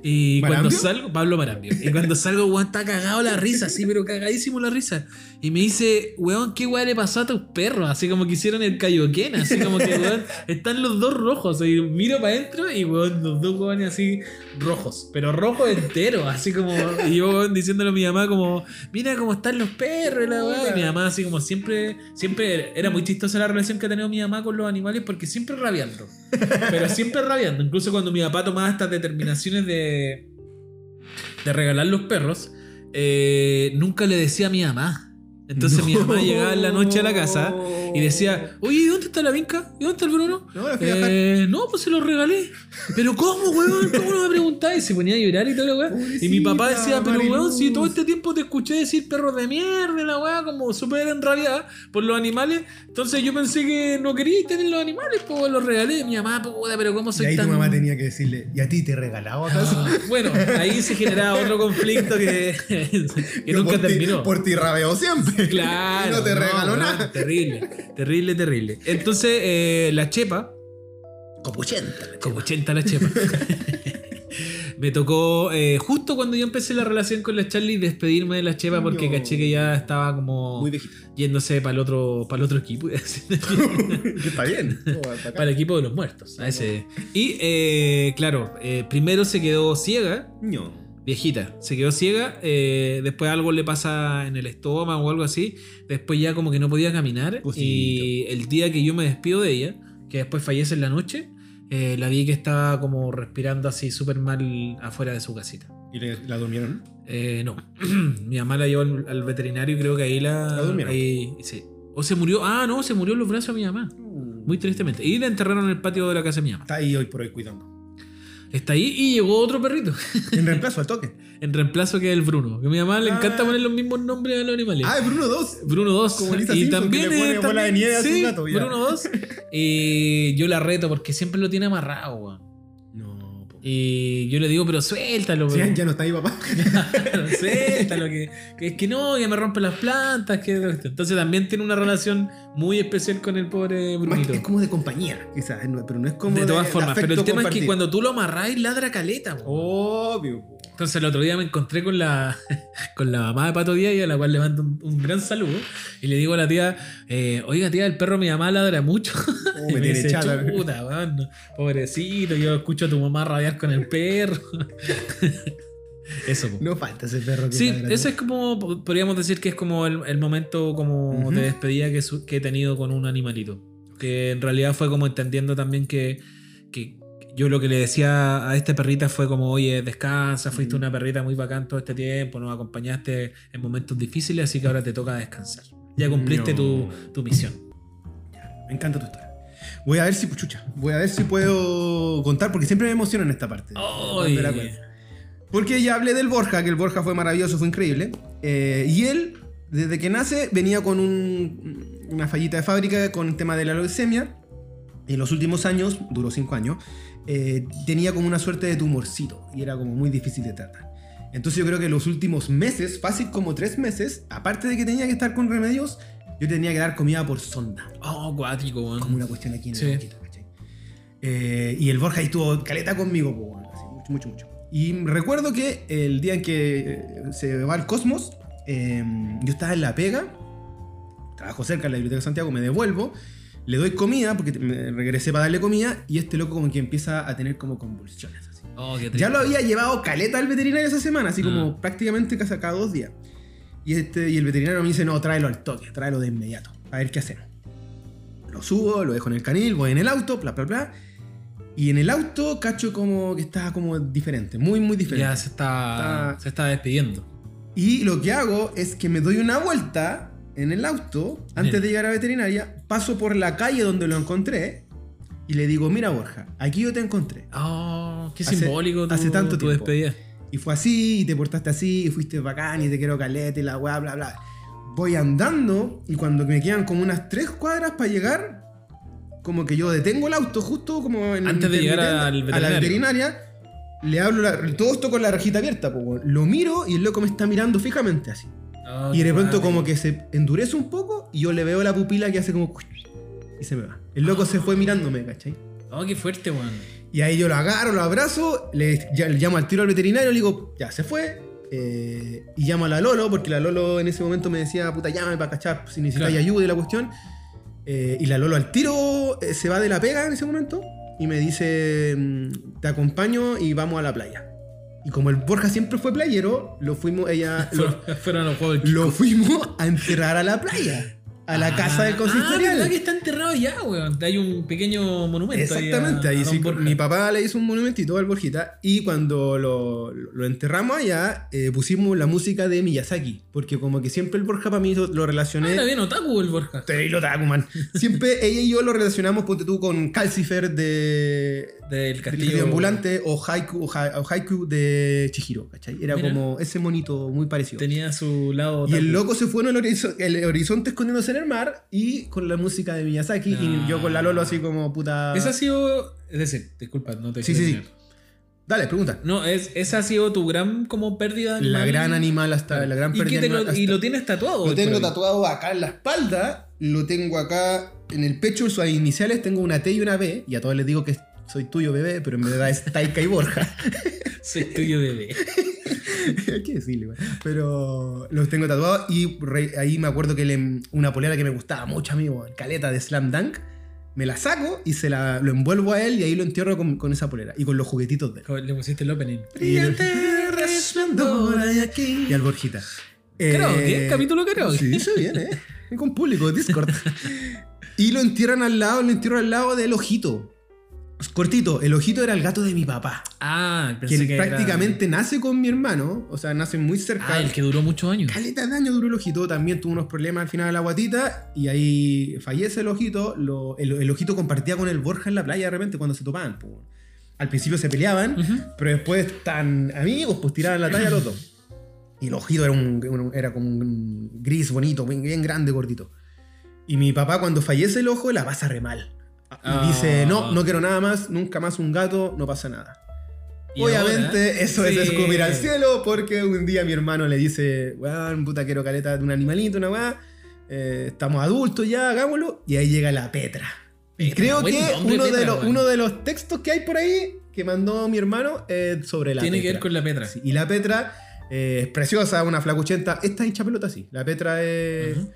Y cuando salgo, Pablo Marambio. Y cuando salgo, weón, está cagado la risa, así, pero cagadísimo la risa. Y me dice, weón, ¿qué weón le pasó a tus perros? Así como que hicieron el Kaioken, así como que, weón, están los dos rojos. Y miro para adentro y, weón, los dos weones así rojos, pero rojos enteros, así como. Y yo, weón, diciéndole a mi mamá, como, mira cómo están los perros, la weá. Y mi mamá, así como siempre, siempre era muy chistosa la relación que ha tenido mi mamá con los animales, porque siempre rabiando. Pero siempre rabiando. Incluso cuando mi papá tomaba estas determinaciones de, de regalar los perros, eh, nunca le decía a mi mamá. Entonces mi mamá llegaba en la noche a la casa y decía, oye, ¿y dónde está la vinca? ¿Y dónde está el Bruno? No, la fui a dejar. Eh, no, pues se los regalé. Pero ¿cómo, weón? ¿Cómo no me preguntáis? Y se ponía a llorar y todo la weá. Y mi papá decía, pero weón, Mariluz. si todo este tiempo te escuché decir perros de mierda, y la weá, como súper enrabiada por los animales. Entonces yo pensé que no queríais tener los animales, pues los regalé. Mi mamá, puta, pero ¿cómo Y soy ahí tan. tu mamá tenía que decirle, ¿y a ti te regalaba acaso? Ah, bueno, ahí se generaba otro conflicto que, nunca por terminó. por ti rabeo siempre. Claro. Y no te regaló nada. Terrible, terrible, terrible. Entonces, eh, la chepa, Copuchenta. como 80 la chepa. Me tocó eh, justo cuando yo empecé la relación con la Charlie despedirme de la chepa porque No. caché que ya estaba como Muy yéndose para el otro, para el otro equipo. está bien. para el equipo de los muertos. a ese. Y eh, claro, eh, primero se quedó ciega, No. Viejita, se quedó ciega, eh, después algo le pasa en el estómago o algo así, después ya como que no podía caminar y el día que yo me despido de ella, que después fallece en la noche, eh, la vi que estaba como respirando así súper mal afuera de su casita. ¿Y le- la durmieron? Eh, no. Mi mamá la llevó al, al veterinario y creo que ahí la. La durmieron. ahí- sí. O se murió. Ah, no, se murió en los brazos de mi mamá. Muy tristemente. Y la enterraron en el patio de la casa de mi mamá. Está ahí hoy por hoy cuidando. Está ahí y llegó otro perrito. En reemplazo al toque. En reemplazo que el Bruno. Que a mi mamá le Ah. encanta poner los mismos nombres a los animales. Ah, es Bruno 2. Bruno 2. Como Lisa y Simpson, también que le pone es- bola de también- nieve a su sí, gato, ya. Bruno 2. Y yo la reto porque siempre lo tiene amarrado, weón. Y yo le digo, pero suéltalo, Sí, ya no está ahí, papá. suéltalo, que, que es que no, que me rompe las plantas. Que... Entonces también tiene una relación muy especial con el pobre Brunito. es como de compañía, quizás, pero no es como de todas formas, pero el tema es que cuando tú lo amarras, ladra caleta. Obvio. Entonces el otro día me encontré con la, con la mamá de Pato Díaz y a la cual le mando un, un gran saludo. Y le digo a la tía, eh, oiga tía, el perro mi mamá ladra mucho. Oh, y me me tiene dice, chuta, no, pobrecito, yo escucho a tu mamá rabiar con el perro. Eso, po. No falta ese perro que Sí, ese es como, podríamos decir que es como el, el momento como de despedida que, su- que he tenido con un animalito. Que en realidad fue como entendiendo también que, que yo lo que le decía a esta perrita fue como, oye, descansa, fuiste una perrita muy bacán todo este tiempo, nos acompañaste en momentos difíciles, así que ahora te toca descansar. Ya cumpliste No. tu, tu misión. Me encanta tu historia. Voy a ver si, chucha, voy a ver si puedo contar, porque siempre me emociona en esta parte. Porque ya hablé del Borja, que el Borja fue maravilloso, fue increíble. Eh, y él, desde que nace, venía con un- una fallita de fábrica con el tema de la leucemia. En los últimos años, duró 5 años, eh, tenía como una suerte de tumorcito y era como muy difícil de tratar. Entonces yo creo que los últimos meses, fácil como 3 meses, aparte de que tenía que estar con remedios, yo tenía que dar comida por sonda Oh, cuático, weón. como una cuestión aquí en Sí. el. Eh, y el Borja ahí estuvo caleta conmigo, weón, así, mucho, mucho, mucho. Y recuerdo que el día en que eh, se va al Cosmos, eh, yo estaba en la pega, trabajo cerca en la Biblioteca de Santiago, me devuelvo, le doy comida, porque me regresé para darle comida, y este loco como que empieza a tener como convulsiones. Así. Oh. Ya lo había llevado caleta al veterinario esa semana, así como Ah. prácticamente casi cada dos días. Y, este, y el veterinario me dice, no, tráelo al toque, tráelo de inmediato, a ver qué hacemos. Lo subo, lo dejo en el canil, voy en el auto, bla, bla, bla. Y en el auto cacho como que está como diferente, muy, muy diferente. Ya se está, Está- se está despidiendo. Y lo que hago es que me doy una vuelta en el auto antes Bien. de llegar a veterinaria, paso por la calle donde lo encontré y le digo, mira Borja, aquí yo te encontré. Oh, qué Hace- simbólico tu, hace tanto tu tiempo. despedida. Y fue así, y te portaste así, y fuiste bacán, y te quiero caleta, y la weá, bla, bla. Voy andando, y cuando me quedan como unas tres cuadras para llegar, como que yo detengo el auto justo como en Antes de llegar al a la veterinaria. Le hablo la- todo esto con la rejita abierta, po, lo miro y el loco me está mirando fijamente así. Oh, y de pronto como que se endurece un poco y yo le veo la pupila que hace como... Y se me va. El loco se fue mirándome, ¿cachai? Oh, qué fuerte, weón. Y ahí yo lo agarro, lo abrazo, le, ya- le llamo al tiro al veterinario, le digo, ya se fue. eh, y llamo a la Lolo, porque la Lolo en ese momento me decía, puta, llámame para cachar si necesitáis Claro. ayuda y la cuestión. Eh, y la Lolo al tiro eh, se va de la pega en ese momento y me dice, mm, te acompaño y vamos a la playa. Y como el Borja siempre fue playero, lo fuimos, ella, lo, Fueron, fueron los juegos del lo Kiko. fuimos a enterrar a la playa, a la casa del Ah, consistorial. ¿verdad que está enterrado ya, weón? Hay un pequeño monumento. ahí a- Exactamente, ahí a sí, Borja. mi papá le hizo un monumentito al Borjita y cuando lo, lo enterramos allá eh, pusimos la música de Miyazaki, porque como que siempre el Borja para mí lo, Ah, relacioné... era bien otaku el Borja. Te lo taco, man. Siempre ella y yo lo relacionamos, ponte tú, con Calcifer de... Del del castillo. Ambulante o Haiku, o Ha- o Haiku de Chihiro, ¿cachai? Era Mira. como ese monito muy parecido. Tenía su lado. Y el otaku. loco se fue en el, horizo- el horizonte escondiéndose en el mar y con la música de Miyazaki y yo con la Lolo así como puta... Esa ha sido. Es decir, disculpa, no te Sí, sí, sí. Dale, pregunta. No, es, esa ha sido tu gran como pérdida. La animal. gran animal hasta la gran ¿Y, pérdida lo, y lo tienes tatuado. Lo tengo tatuado acá en la espalda, lo tengo acá en el pecho, sus iniciales tengo una T y una B, y a todos les digo que soy tuyo bebé, pero en verdad es Taika y Borja. Soy tuyo, bebé. Hay que decirle, güey. Pero los tengo tatuados y re- ahí me acuerdo que le- una polera que me gustaba mucho a mí, güey, caleta de Slam Dunk, me la saco y se la, lo envuelvo a él y ahí lo entierro con, con esa polera y con los juguetitos de él. Le pusiste el opening. Brillante resplandor hay aquí. Y al Borjita. Karaoke, Eh, capítulo karaoke. Sí, eso viene, ¿eh? Con público, Discord. y lo entierran al lado, lo entierran al lado del ojito. Cortito, el ojito era el gato de mi papá. Ah, pensé Que, que era- prácticamente nace con mi hermano, o sea, nace muy cerca. Ah, el que duró muchos años. Caleta de años duró el ojito, también tuvo unos problemas al final de la guatita y ahí fallece el ojito. lo- el, el ojito compartía con el Borja en la playa de repente cuando se topaban. Al principio se peleaban, Ujú. pero después tan amigos, pues tiraban la talla los dos. Y el ojito era, un, un- era como un gris bonito, bien, bien grande, gordito. Y mi papá cuando fallece el ojo la pasa re mal. Ah. dice, no, no quiero nada más, nunca más un gato, no pasa nada. Obviamente ahora, eso sí. es escupir al cielo porque un día mi hermano le dice, weón, puta quiero caleta de un animalito, una weá, eh, estamos adultos ya, hagámoslo, y ahí llega la Petra. Petra, creo que uno, de Petra, los, weón. uno de los textos que hay por ahí que mandó mi hermano es sobre la Tiene que Petra. ver con la Petra. Sí, y la Petra eh, es preciosa, una flacuchenta. Esta hincha pelota, sí. La Petra es, Ujú.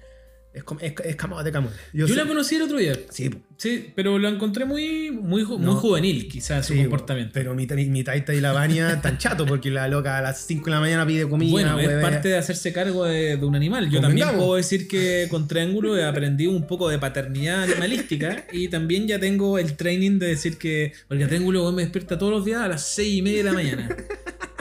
Es, es, es camote, camote. Yo, la conocí el otro día. Sí. Sí, pero la encontré muy, muy, No. muy juvenil, quizás, su comportamiento. Pero mi, mi, taita y la baña tan chato porque la loca a las 5 de la mañana pide comida. Bueno, es huevea. parte de hacerse cargo de, de un animal. Yo también Convengamos. puedo decir que con Triángulo he aprendido un poco de paternidad animalística y también ya tengo el training de decir que. Porque Triángulo me despierta todos los días a las 6 y media de la mañana.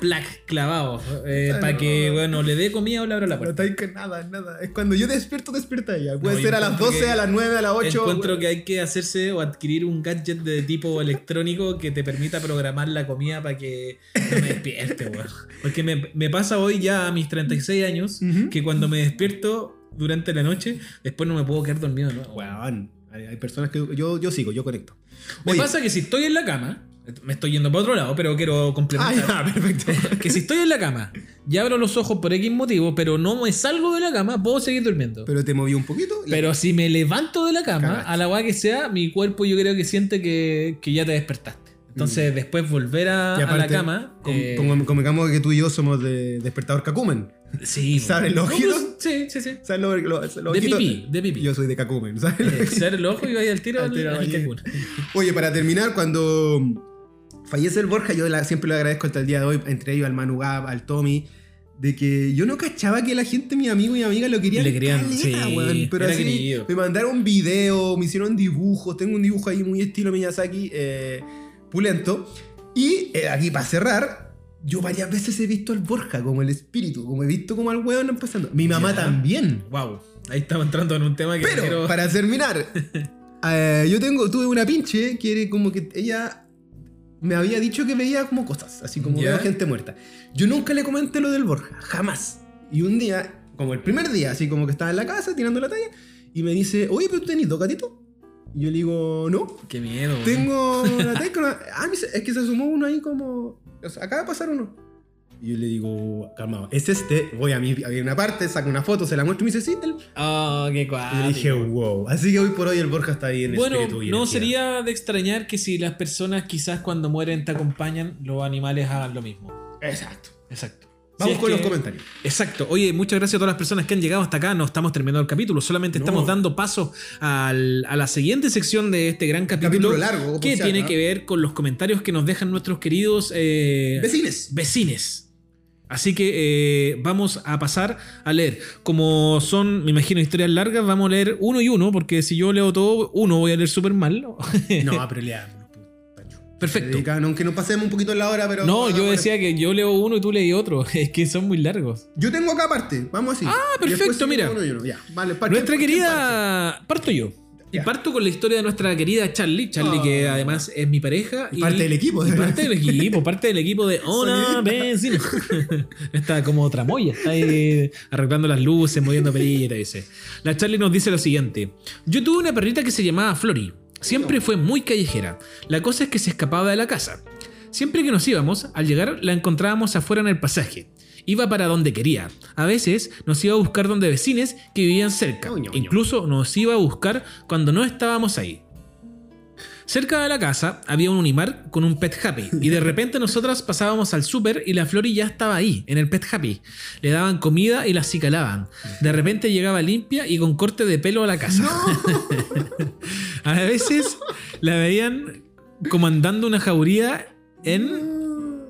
Plac, clavado. eh, Ah, para no. que, bueno, le dé comida o le abra la No puerta. está ahí que nada, nada. Es cuando yo despierto, despierta ella. Puede No, ser a las encuentro 12, que- a las 9, a las 8. Encuentro que hay que hacerse o adquirir un gadget de tipo electrónico que te permita programar la comida para que no me despierte, weón. Porque me, me pasa hoy ya a mis 36 años Ujú. que cuando me despierto durante la noche, después no me puedo quedar dormido, ¿no? Weón, hay, hay personas que yo, yo sigo, yo conecto. Me Oye. pasa que si estoy en la cama, me estoy yendo para otro lado, pero quiero Ah, complementar. ya, perfecto. que si estoy en la cama y abro los ojos por X motivo, pero no me salgo de la cama, puedo seguir durmiendo. Pero te moví un poquito. la- Pero si me levanto de la cama, Cagaste. a la weá que sea, mi cuerpo yo creo que siente que, que ya te despertaste. Entonces, después volver a, la cama. com- eh, como- que tú y yo somos de despertador cacumen. sí, ¿sabes los No, giros? pues, Sí, sí, sí. ¿Sabes lo- lo- los De ojitos? pipí, de pipí. Yo soy de cacumen, ¿sabes? Eh, Ser el ojo y vaya al tiro Al al. Oye, para terminar, cuando fallece el Borja, yo la- siempre le agradezco hasta el día de hoy, entre ellos al Manu Gab, al Tommy, de que yo no cachaba que la gente, mi amigo y mi amiga, lo querían. Le querían, caleta, sí, weón. Pero así, querido. me mandaron videos, me hicieron dibujos, tengo un dibujo ahí muy estilo Miyazaki, eh, pulento. Y eh, aquí, para cerrar, yo varias veces he visto al Borja como el espíritu, como he visto como al weón pasando. Mi mamá también. Wow. Ahí estamos entrando en un tema que Pero, quiero- para terminar, eh, yo tengo, tuve una pinche que era como que ella me había dicho que veía como cosas, así como ¿Ya? veo gente muerta. Yo nunca le comenté lo del Borja, jamás. Y un día, como el primer día, así como que estaba en la casa tirando la talla, y me dice, oye, pero tenés dos gatitos. Y yo le digo, no, Qué miedo. tengo la talla con la- Ah, es que se sumó uno ahí como... o sea, acaba de pasar uno. Y yo le digo, calmado, es este. Voy a, mi, a una parte, saco una foto, se la muestro y me dice, sí, el Oh, qué y cuático. yo dije, wow. Así que hoy por hoy el Borja está ahí en Bueno, espíritu y no energía. sería de extrañar que si las personas quizás cuando mueren te acompañan, los animales hagan lo mismo. Exacto. Exacto. Vamos Si con los comentarios. Exacto. Oye, muchas gracias a todas las personas que han llegado hasta acá. No estamos terminando el capítulo, solamente No. estamos dando paso al- a la siguiente sección de este gran capítulo. Capítulo largo, que tiene que ver con los comentarios que nos dejan nuestros queridos eh, Vecines. vecines. Así que eh, vamos a pasar a leer. Como son, me imagino, historias largas, vamos a leer uno y uno, porque si yo leo todo, uno voy a leer súper mal. No, pero leamos. Perfecto. Dedican, Aunque nos pasemos un poquito en la hora, pero. No, yo decía que yo leo uno y tú leí otro. Es que son muy largos. Yo tengo acá aparte. Vamos así. Ah, perfecto, mira. uno y uno. Ya, vale, parte- Nuestra parte- querida. Parto yo. Y parto con la historia de nuestra querida Charlie. Charlie, Oh. que además es mi pareja. Y parte del equipo. y parte del equipo, parte del equipo de vecino. Está como tramoya, está ahí arreglando las luces, moviendo perillas, dice. La Charlie nos dice lo siguiente: Yo tuve una perrita que se llamaba Flori. Siempre fue muy callejera. La cosa es que se escapaba de la casa. Siempre que nos íbamos, al llegar la encontrábamos afuera en el pasaje. Iba para donde quería. A veces nos iba a buscar donde vecines que vivían cerca. Incluso nos iba a buscar cuando no estábamos ahí. Cerca de la casa había un Unimar con un Pet Happy y de repente nosotras pasábamos al súper y la Flori ya estaba ahí, en el Pet Happy. Le daban comida y la acicalaban. De repente llegaba limpia y con corte de pelo a la casa. a veces la veían comandando una jauría en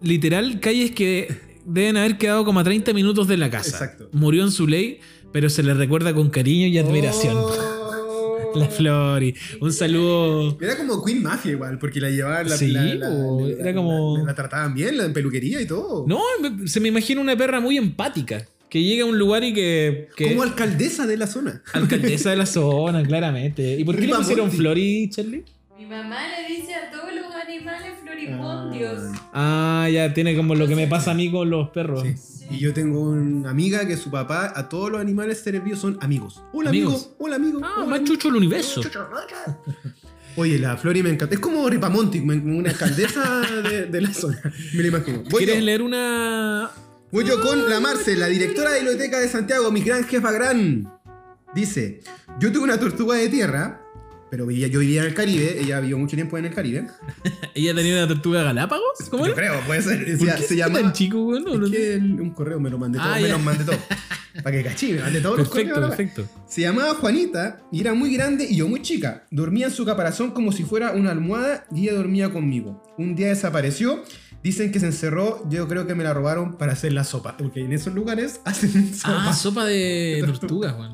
literal calles que deben haber quedado como a 30 minutos de la casa. Exacto. Murió en su ley, pero se le recuerda con cariño y admiración. Oh, La Flori. Un saludo. Era como Queen Mafia igual, porque la llevaban, la, Sí, la- la- po, la- era la- como- la, la trataban bien, la en peluquería y todo. No, se me imagina una perra muy empática. Que llega a un lugar y que. que Como alcaldesa de la zona. alcaldesa de la zona, claramente. ¿Y por qué le pusieron Monti. Flori, Charlie? Mi mamá le dice a todos los animales floripondios. Ah, ya tiene como lo que me pasa a mí con los perros. Sí. Y yo tengo una amiga que su papá a todos los animales cerebrios son amigos. Hola amigo, hola amigo. Ah, hola, más amigo. chucho el universo. Oye, la Flori me encanta. Es como Ripamonti, una alcaldesa de, de la zona. Me lo imagino. Voy ¿Quieres yo. leer una.? Voy yo con la Marce, la directora de Biblioteca de Santiago, mi gran jefa gran. Dice, yo tuve una tortuga de tierra, pero vivía- yo vivía en el Caribe, ella vivió mucho tiempo en el Caribe. ¿Ella tenía una tortuga de Galápagos? ¿Cómo yo era? creo, puede ser. ¿Por Se, qué se se llama... tan chico, güey? No, no es sé. que el- un correo me lo mandé todo, Ah, me lo mandé todo. Para que cachí, me mandé todos los Perfecto, correos. perfecto. Se llamaba Juanita y era muy grande y yo muy chica. Dormía en su caparazón como si fuera una almohada y ella dormía conmigo. Un día desapareció. Dicen que se encerró. Yo creo que me la robaron para hacer la sopa. Porque en esos lugares hacen sopa. Ah, sopa de tortuga, güey.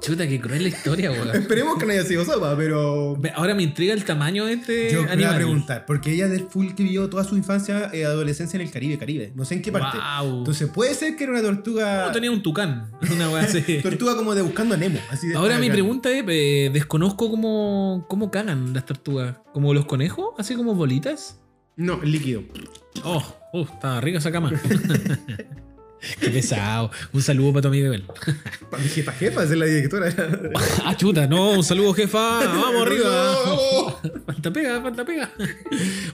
Chuta, qué cruel la historia, güey. Esperemos que no haya sido sopa, pero. Ahora me intriga el tamaño de este Yo me voy a animal. preguntar. Porque ella del full que vivió toda su infancia y adolescencia en el Caribe, Caribe. No sé en qué parte. Wow. Entonces puede ser que era una tortuga. No, tenía un tucán. Una weá así. Tortuga como de buscando a Nemo. Así de Ahora mi acá. pregunta es, eh, desconozco cómo, cómo cagan las tortugas. ¿Como los conejos? ¿Así como bolitas? No, líquido. Oh, uh, está rica esa cama. Qué pesado. Un saludo para tu amiga Bel. Para mi jefa, jefa, es la directora. Ah, chuta, no, un saludo, jefa. Vamos arriba. Falta pega, falta pega.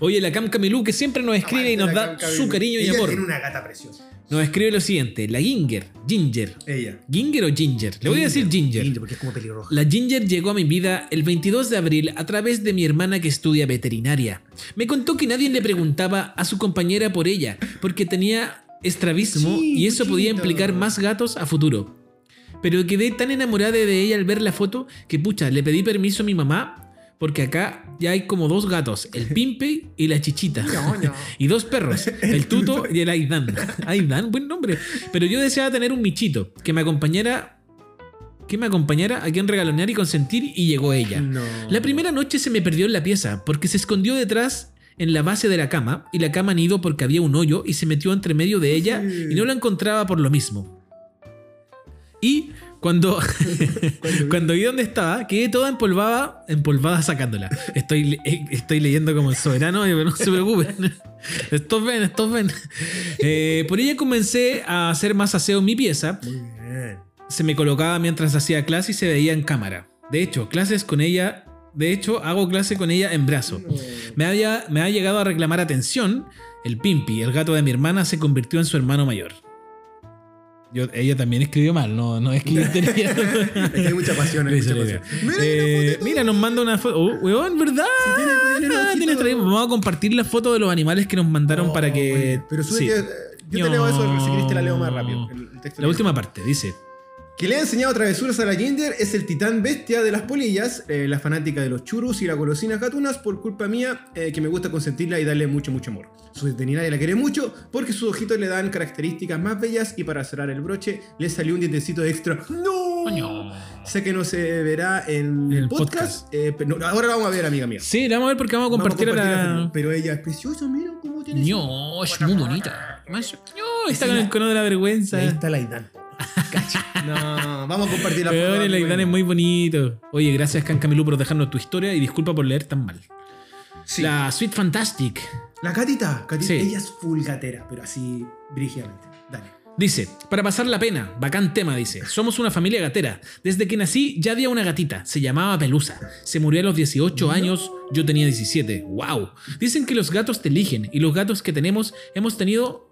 Oye, la Cam Camilú que siempre nos escribe y nos da su cariño y amor. Tiene una gata preciosa. Nos escribe lo siguiente: la Ginger, Ginger. Ella. ¿Ginger o Ginger? Le voy a decir Ginger. porque es como pelirroja. La Ginger llegó a mi vida el 22 de abril a través de mi hermana que estudia veterinaria. Me contó que nadie le preguntaba a su compañera por ella, porque tenía estrabismo Sí, y eso podía implicar más gatos a futuro. Pero quedé tan enamorada de ella al ver la foto que pucha, le pedí permiso a mi mamá porque acá ya hay como dos gatos, el Pimpe y la Chichita. Y dos perros, el Tuto y el Aidan. Aidan, buen nombre. Pero yo deseaba tener un michito que me acompañara que me acompañara a quien regalonear y consentir y llegó ella. No. La primera noche se me perdió en la pieza porque se escondió detrás en la base de la cama y la cama nido porque había un hoyo y se metió entre medio de ella y no la encontraba por lo mismo. Y cuando, cuando vi dónde estaba, quedé toda empolvada, empolvada sacándola. Estoy, eh, estoy leyendo como el soberano, pero no se preocupen. Estos ven, estos ven. Eh, por ella comencé a hacer más aseo en mi pieza se me colocaba mientras hacía clase y se veía en cámara. De hecho, clases con ella. De hecho, hago clase con ella en brazo. Me, había- me ha llegado a reclamar atención. El Pimpi, el gato de mi hermana, se convirtió en su hermano mayor. Yo, ella también escribió mal, no, no es que tenía- hay mucha pasión, hay Esa mucha pasión. Mira, Eh, mira, nos manda una foto. Oh, weón, ¿verdad? tiene- tiene Ah, tiene. Vamos a compartir la foto de los animales que nos mandaron Oh, para que. Pero sube Sí. que. eh, Yo te leo eso, si querés te la leo más rápido. El- el texto La última parte, dice. Que le ha enseñado travesuras a la Ginger es el titán bestia de las polillas, eh, la fanática de los churros y las golosinas gatunas, por culpa mía, eh, que me gusta consentirla y darle mucho, mucho amor. Su veterinaria la quiere mucho porque sus ojitos le dan características más bellas y para cerrar el broche le salió un dientecito extra. ¡No! Coño. Sé que no se verá en el podcast, eh, pero ahora la vamos a ver, amiga mía. Sí, la vamos a ver porque vamos a compartir, Vamos a la la. Pero ella es preciosa, mira cómo tiene. su- No, es muy bonita. No, está Es con la- el cono de la vergüenza. Ahí está la Idan. No, vamos a compartir la foto. el Aidan es muy bonito. Oye, gracias, Can Camilú, por dejarnos tu historia y disculpa por leer tan mal. Sí. La Sweet Fantastic La Catita, Catita, Sí. ella es full gatera, pero así brígidamente. Dale. dice: Para pasar la pena, bacán tema, dice. Somos una familia gatera. Desde que nací ya había una gatita. Se llamaba Pelusa. Se murió a los 18 años. Yo tenía 17. ¡Wow! Dicen que los gatos te eligen y los gatos que tenemos hemos tenido.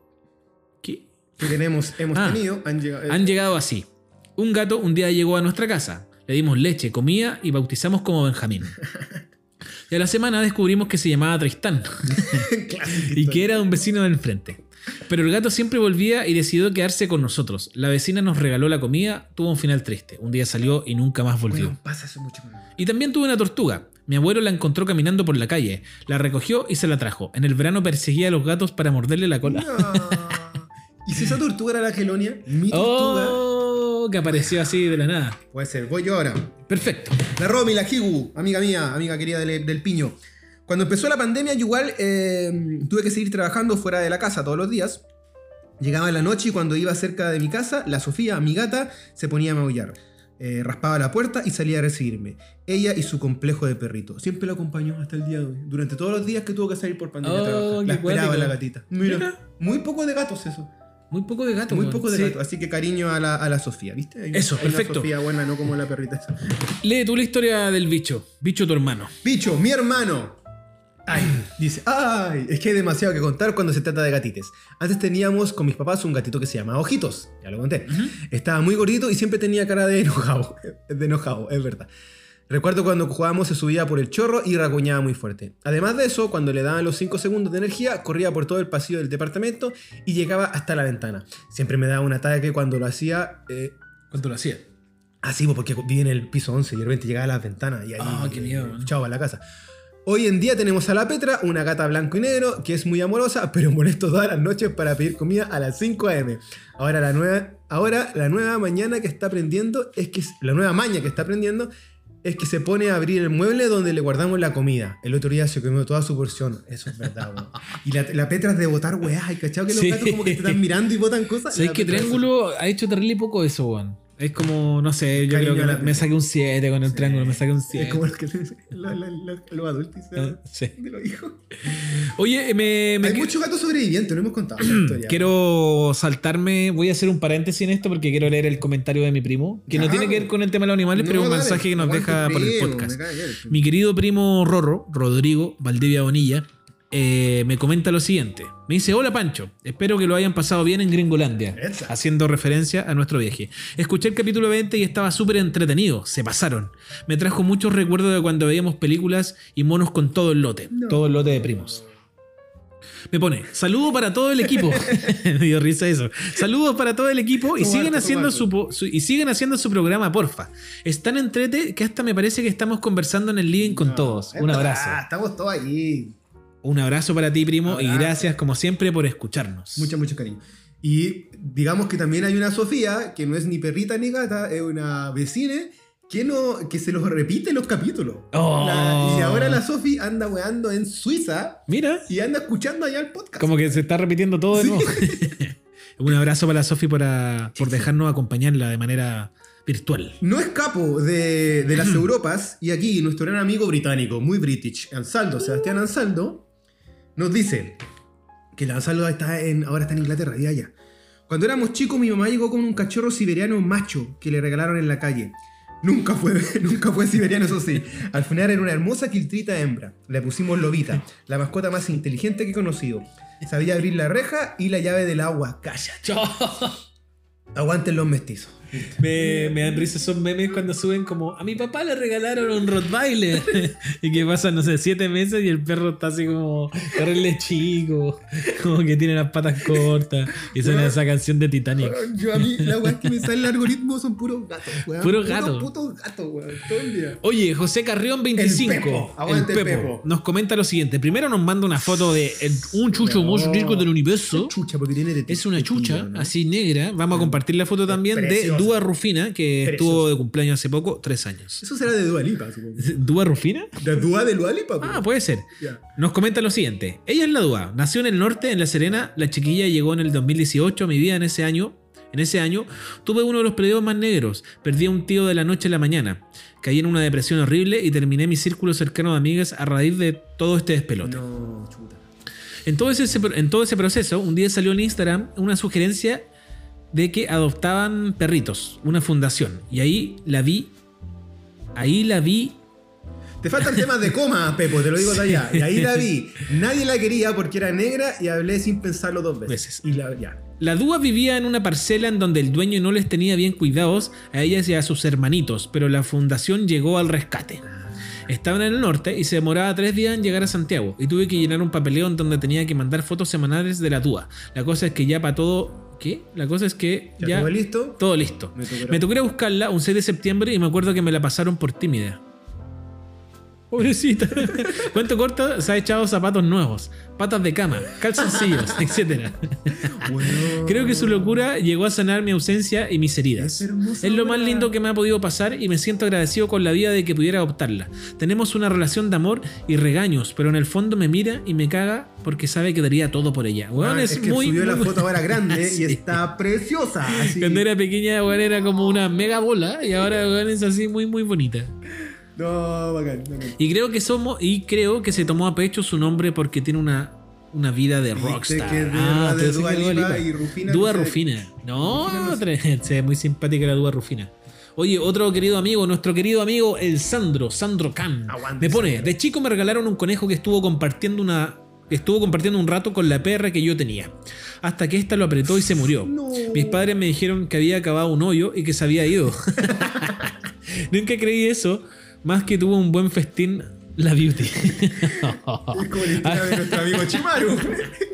Tenemos, hemos Ah. tenido, han llegado. eh, Han llegado así. Un gato un día llegó a nuestra casa. Le dimos leche, comida y bautizamos como Benjamín. Y a la semana descubrimos que se llamaba Tristán y que era de un vecino del enfrente. Pero el gato siempre volvía y decidió quedarse con nosotros. La vecina nos regaló la comida, tuvo un final triste. Un día salió y nunca más volvió. Bueno, pasa eso mucho. Y también tuve una tortuga. Mi abuelo la encontró caminando por la calle, la recogió y se la trajo. En el verano perseguía a los gatos para morderle la cola. No. ¿Y si esa tortuga era la Gelonia? Mi tortuga. ¡Oh! Que apareció así de la nada. Puede ser, voy yo ahora. Perfecto. La Romy, la Higu, amiga mía, amiga querida del, del Piño. Cuando empezó la pandemia, yo igual eh, tuve que seguir trabajando fuera de la casa todos los días. Llegaba la noche y cuando iba cerca de mi casa, la Sofía, mi gata, se ponía a maullar. Eh, raspaba la puerta y salía a recibirme. Ella y su complejo de perrito. Siempre la acompañó hasta el día de hoy. Durante todos los días que tuvo que salir por pandemia. a Oh, trabajar. la esperaba cuático. la gatita. Mira, Mira. muy poco de gatos eso. Muy poco de gato. Muy poco de Sí. gatos. Así que cariño a la, a la Sofía, ¿viste? Ahí- Eso, la perfecto. Sofía buena, no como la perrita esa. Lee tú la historia del bicho. Bicho tu hermano. Bicho, mi hermano. Ay, dice, ay, es que hay demasiado que contar cuando se trata de gatites. Antes teníamos con mis papás un gatito que se llama Ojitos, ya lo conté. Estaba muy gordito y siempre tenía cara de enojado, de enojado, es verdad. Recuerdo cuando jugábamos se subía por el chorro y raguñaba muy fuerte. Además de eso, cuando le daban los 5 segundos de energía, corría por todo el pasillo del departamento y llegaba hasta la ventana. Siempre me daba un ataque cuando lo hacía... eh, ¿Cuánto lo hacía? Así, pues, porque vive en el piso 11 y de repente llegaba a las ventanas y ahí. Ah, qué miedo. Chao a la casa. Hoy en día tenemos a la Petra, una gata blanco y negro que es muy amorosa, pero molesto todas las noches para pedir comida a las 5 am. Ahora la nueva, ahora la nueva mañana que está aprendiendo es que la nueva maña que está aprendiendo es que se pone a abrir el mueble donde le guardamos la comida. El otro día se comió toda su porción. Eso es verdad, weón. Y la, la Petra es de botar weá, ¿y cachado que los Sí. gatos como que te están mirando y botan cosas? ¿Sabes que Triángulo ha hecho terrible poco eso, weón? Es como, no sé, yo creo que me, me saqué un 7 con el triángulo, me saqué un 7. Es como los que la- la- la- los adultos Ah, sí. de los hijos. Oye, me, me Hay muchos gatos sobrevivientes, no hemos contado la historia. quiero saltarme, voy a hacer un paréntesis en esto porque quiero leer el comentario de mi primo, que no tiene que ver con el tema de los animales, pero es un dale, mensaje que nos deja por el podcast. Mi querido primo Rorro, Rodrigo Valdivia Bonilla, eh, me comenta lo siguiente. Me dice, hola Pancho, espero que lo hayan pasado bien en Gringolandia, Esa. haciendo referencia a nuestro viaje. Escuché el capítulo 20 y estaba súper entretenido, se pasaron. Me trajo muchos recuerdos de cuando veíamos películas y monos con todo el lote, No. todo el lote de primos. Me pone, saludo para todo el equipo. Me dio risa eso. Saludos para todo el equipo y siguen, haciendo su, y siguen haciendo su programa, porfa. Es tan entrete que hasta me parece que estamos conversando en el living con No, todos. Un verdad, abrazo. Estamos todos aquí. Un abrazo para ti, primo, y gracias como siempre por escucharnos. Mucho, mucho cariño. Y digamos que también hay una Sofía, que no es ni perrita ni gata, es una vecina que, no, que se los repite los capítulos. Oh. La- y ahora la Sofi anda weando en Suiza Mira, y anda escuchando allá el podcast. como que se está repitiendo todo de Sí. nuevo. Un abrazo para la Sofi por, por dejarnos acompañarla de manera virtual. No escapo de, de las Europas y aquí nuestro gran amigo británico, muy british, Ansaldo, Sebastián Ansaldo, nos dice que el Ansaldo está en, ahora está en Inglaterra y allá. Cuando éramos chicos mi mamá llegó con un cachorro siberiano macho que le regalaron en la calle. Nunca fue, nunca fue siberiano, eso sí. Al final era una hermosa quiltrita hembra. Le pusimos Lobita, la mascota más inteligente que he conocido. Sabía abrir la reja y la llave del agua. Calla. Aguanten los mestizos. Me, me dan risa esos memes cuando suben como a mi papá le regalaron un Rottweiler y que pasan, no sé, siete meses y el perro está así como terrible chico, como que tiene las patas cortas y suena esa canción de Titanic. Yo a mí, la weá que me sale el algoritmo son puros gatos, weón. Puros gatos. putos gatos, weón. Todo el día. Oye, José Carrión 25, El Pepo. Aguante el Pepo. nos comenta lo siguiente. Primero nos manda una foto de el- un chucho No. rico del universo. Chucha, porque tiene de Es una chucha, así negra. Vamos a compartir la foto también de. Dúa Rufina, que estuvo de cumpleaños hace poco, tres años. Eso será de Dualipa, supongo. ¿Dúa Rufina? ¿De Dua de Dualipa? Ah, puede ser. Nos comenta lo siguiente. Ella es la Dúa. Nació en el norte, en La Serena. La chiquilla llegó en el 2018 a mi vida en ese año. En ese año tuve uno de los periodos más negros. Perdí a un tío de la noche a la mañana. Caí en una depresión horrible y terminé mi círculo cercano de amigas a raíz de todo este despelote. No, chuta. En todo, ese, en todo ese proceso, un día salió en Instagram una sugerencia de que adoptaban perritos, una fundación. Y ahí la vi. Ahí la vi. Te faltan temas de coma, Pepo, te lo digo de allá. Y ahí la vi. Nadie la quería porque era negra y hablé sin pensarlo dos veces. Veces. Y la, ya. La Dúa vivía en una parcela en donde el dueño no les tenía bien cuidados a ellas y a sus hermanitos, pero la fundación llegó al rescate. Estaban en el norte y se demoraba tres días en llegar a Santiago y tuve que llenar un papeleo en donde tenía que mandar fotos semanales de la Dúa. La cosa es que ya para todo... ¿Qué? La cosa es que ¿Ya, ya... todo listo? Todo listo. Me tocó ir a buscarla un 6 de septiembre y me acuerdo que me la pasaron por tímida. Pobrecita. Cuento corto, se ha echado zapatos nuevos, patas de cama, calzoncillos, etc. Weón. Creo que su locura llegó a sanar mi ausencia y mis heridas. Es hermosa, Es lo más lindo que me ha podido pasar y me siento agradecido con la vida de que pudiera adoptarla. Tenemos una relación de amor y regaños, pero en el fondo me mira y me caga porque sabe que daría todo por ella. Weón, Ah, es, es que muy. subió la muy- foto ahora grande Sí. y está preciosa. así. Cuando era pequeña, weón, era como una mega bola y ahora weón, es así muy, muy bonita. No, bacán, bacán. Y creo que somos, y creo que se tomó a pecho su nombre porque tiene una, una vida de rockstar. que de- Ah, de Dua Lipa y Rufina, Dua no sé. Rufina. No, no sé. sí, es muy simpática la Dua Rufina. Oye, otro querido amigo, nuestro querido amigo el Sandro, Sandro Khan. Aguante, me pone, Sandro. de chico me regalaron un conejo que estuvo compartiendo una que estuvo compartiendo un rato con la perra que yo tenía, hasta que ésta lo apretó y se murió. No. Mis padres me dijeron que había acabado un hoyo y que se había ido. Nunca creí eso, más que tuvo un buen festín la beauty. Es como la historia de nuestro amigo Chimaru.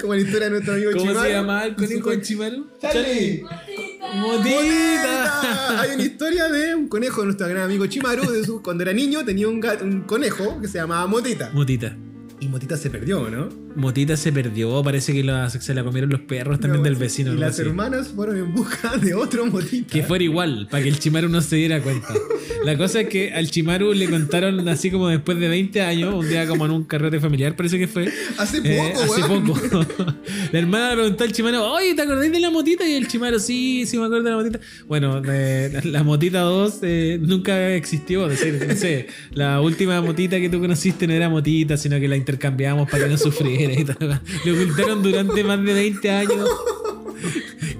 como la historia de nuestro amigo ¿Cómo Chimaru. se llama el conejo de Chimaru? Charlie. Motita. ¡Motita! Hay una historia de un conejo de nuestro gran amigo Chimaru. De su, cuando era niño tenía un, gato- un conejo que se llamaba Motita. Motita. Y Motita se perdió, ¿no? Motita se perdió, parece que la- se la comieron los perros también No, del vecino. Y las así. hermanas fueron en busca de otro Motita. Que fuera igual, para que el Chimaru no se diera cuenta. La cosa es que al Chimaru le contaron así como después de 20 años, un día como en un carrete familiar, parece que fue. Hace Eh, poco, hace weón. poco. la hermana le preguntó al Chimaru, oye, ¿te acordás de la motita? Y el Chimaru, sí, sí me acuerdo de la motita. Bueno, la motita 2 eh, nunca existió. Es decir, no sé, la última motita que tú conociste no era motita, sino que la intercambiamos para que no sufriera y tal. Le ocultaron durante más de 20 años.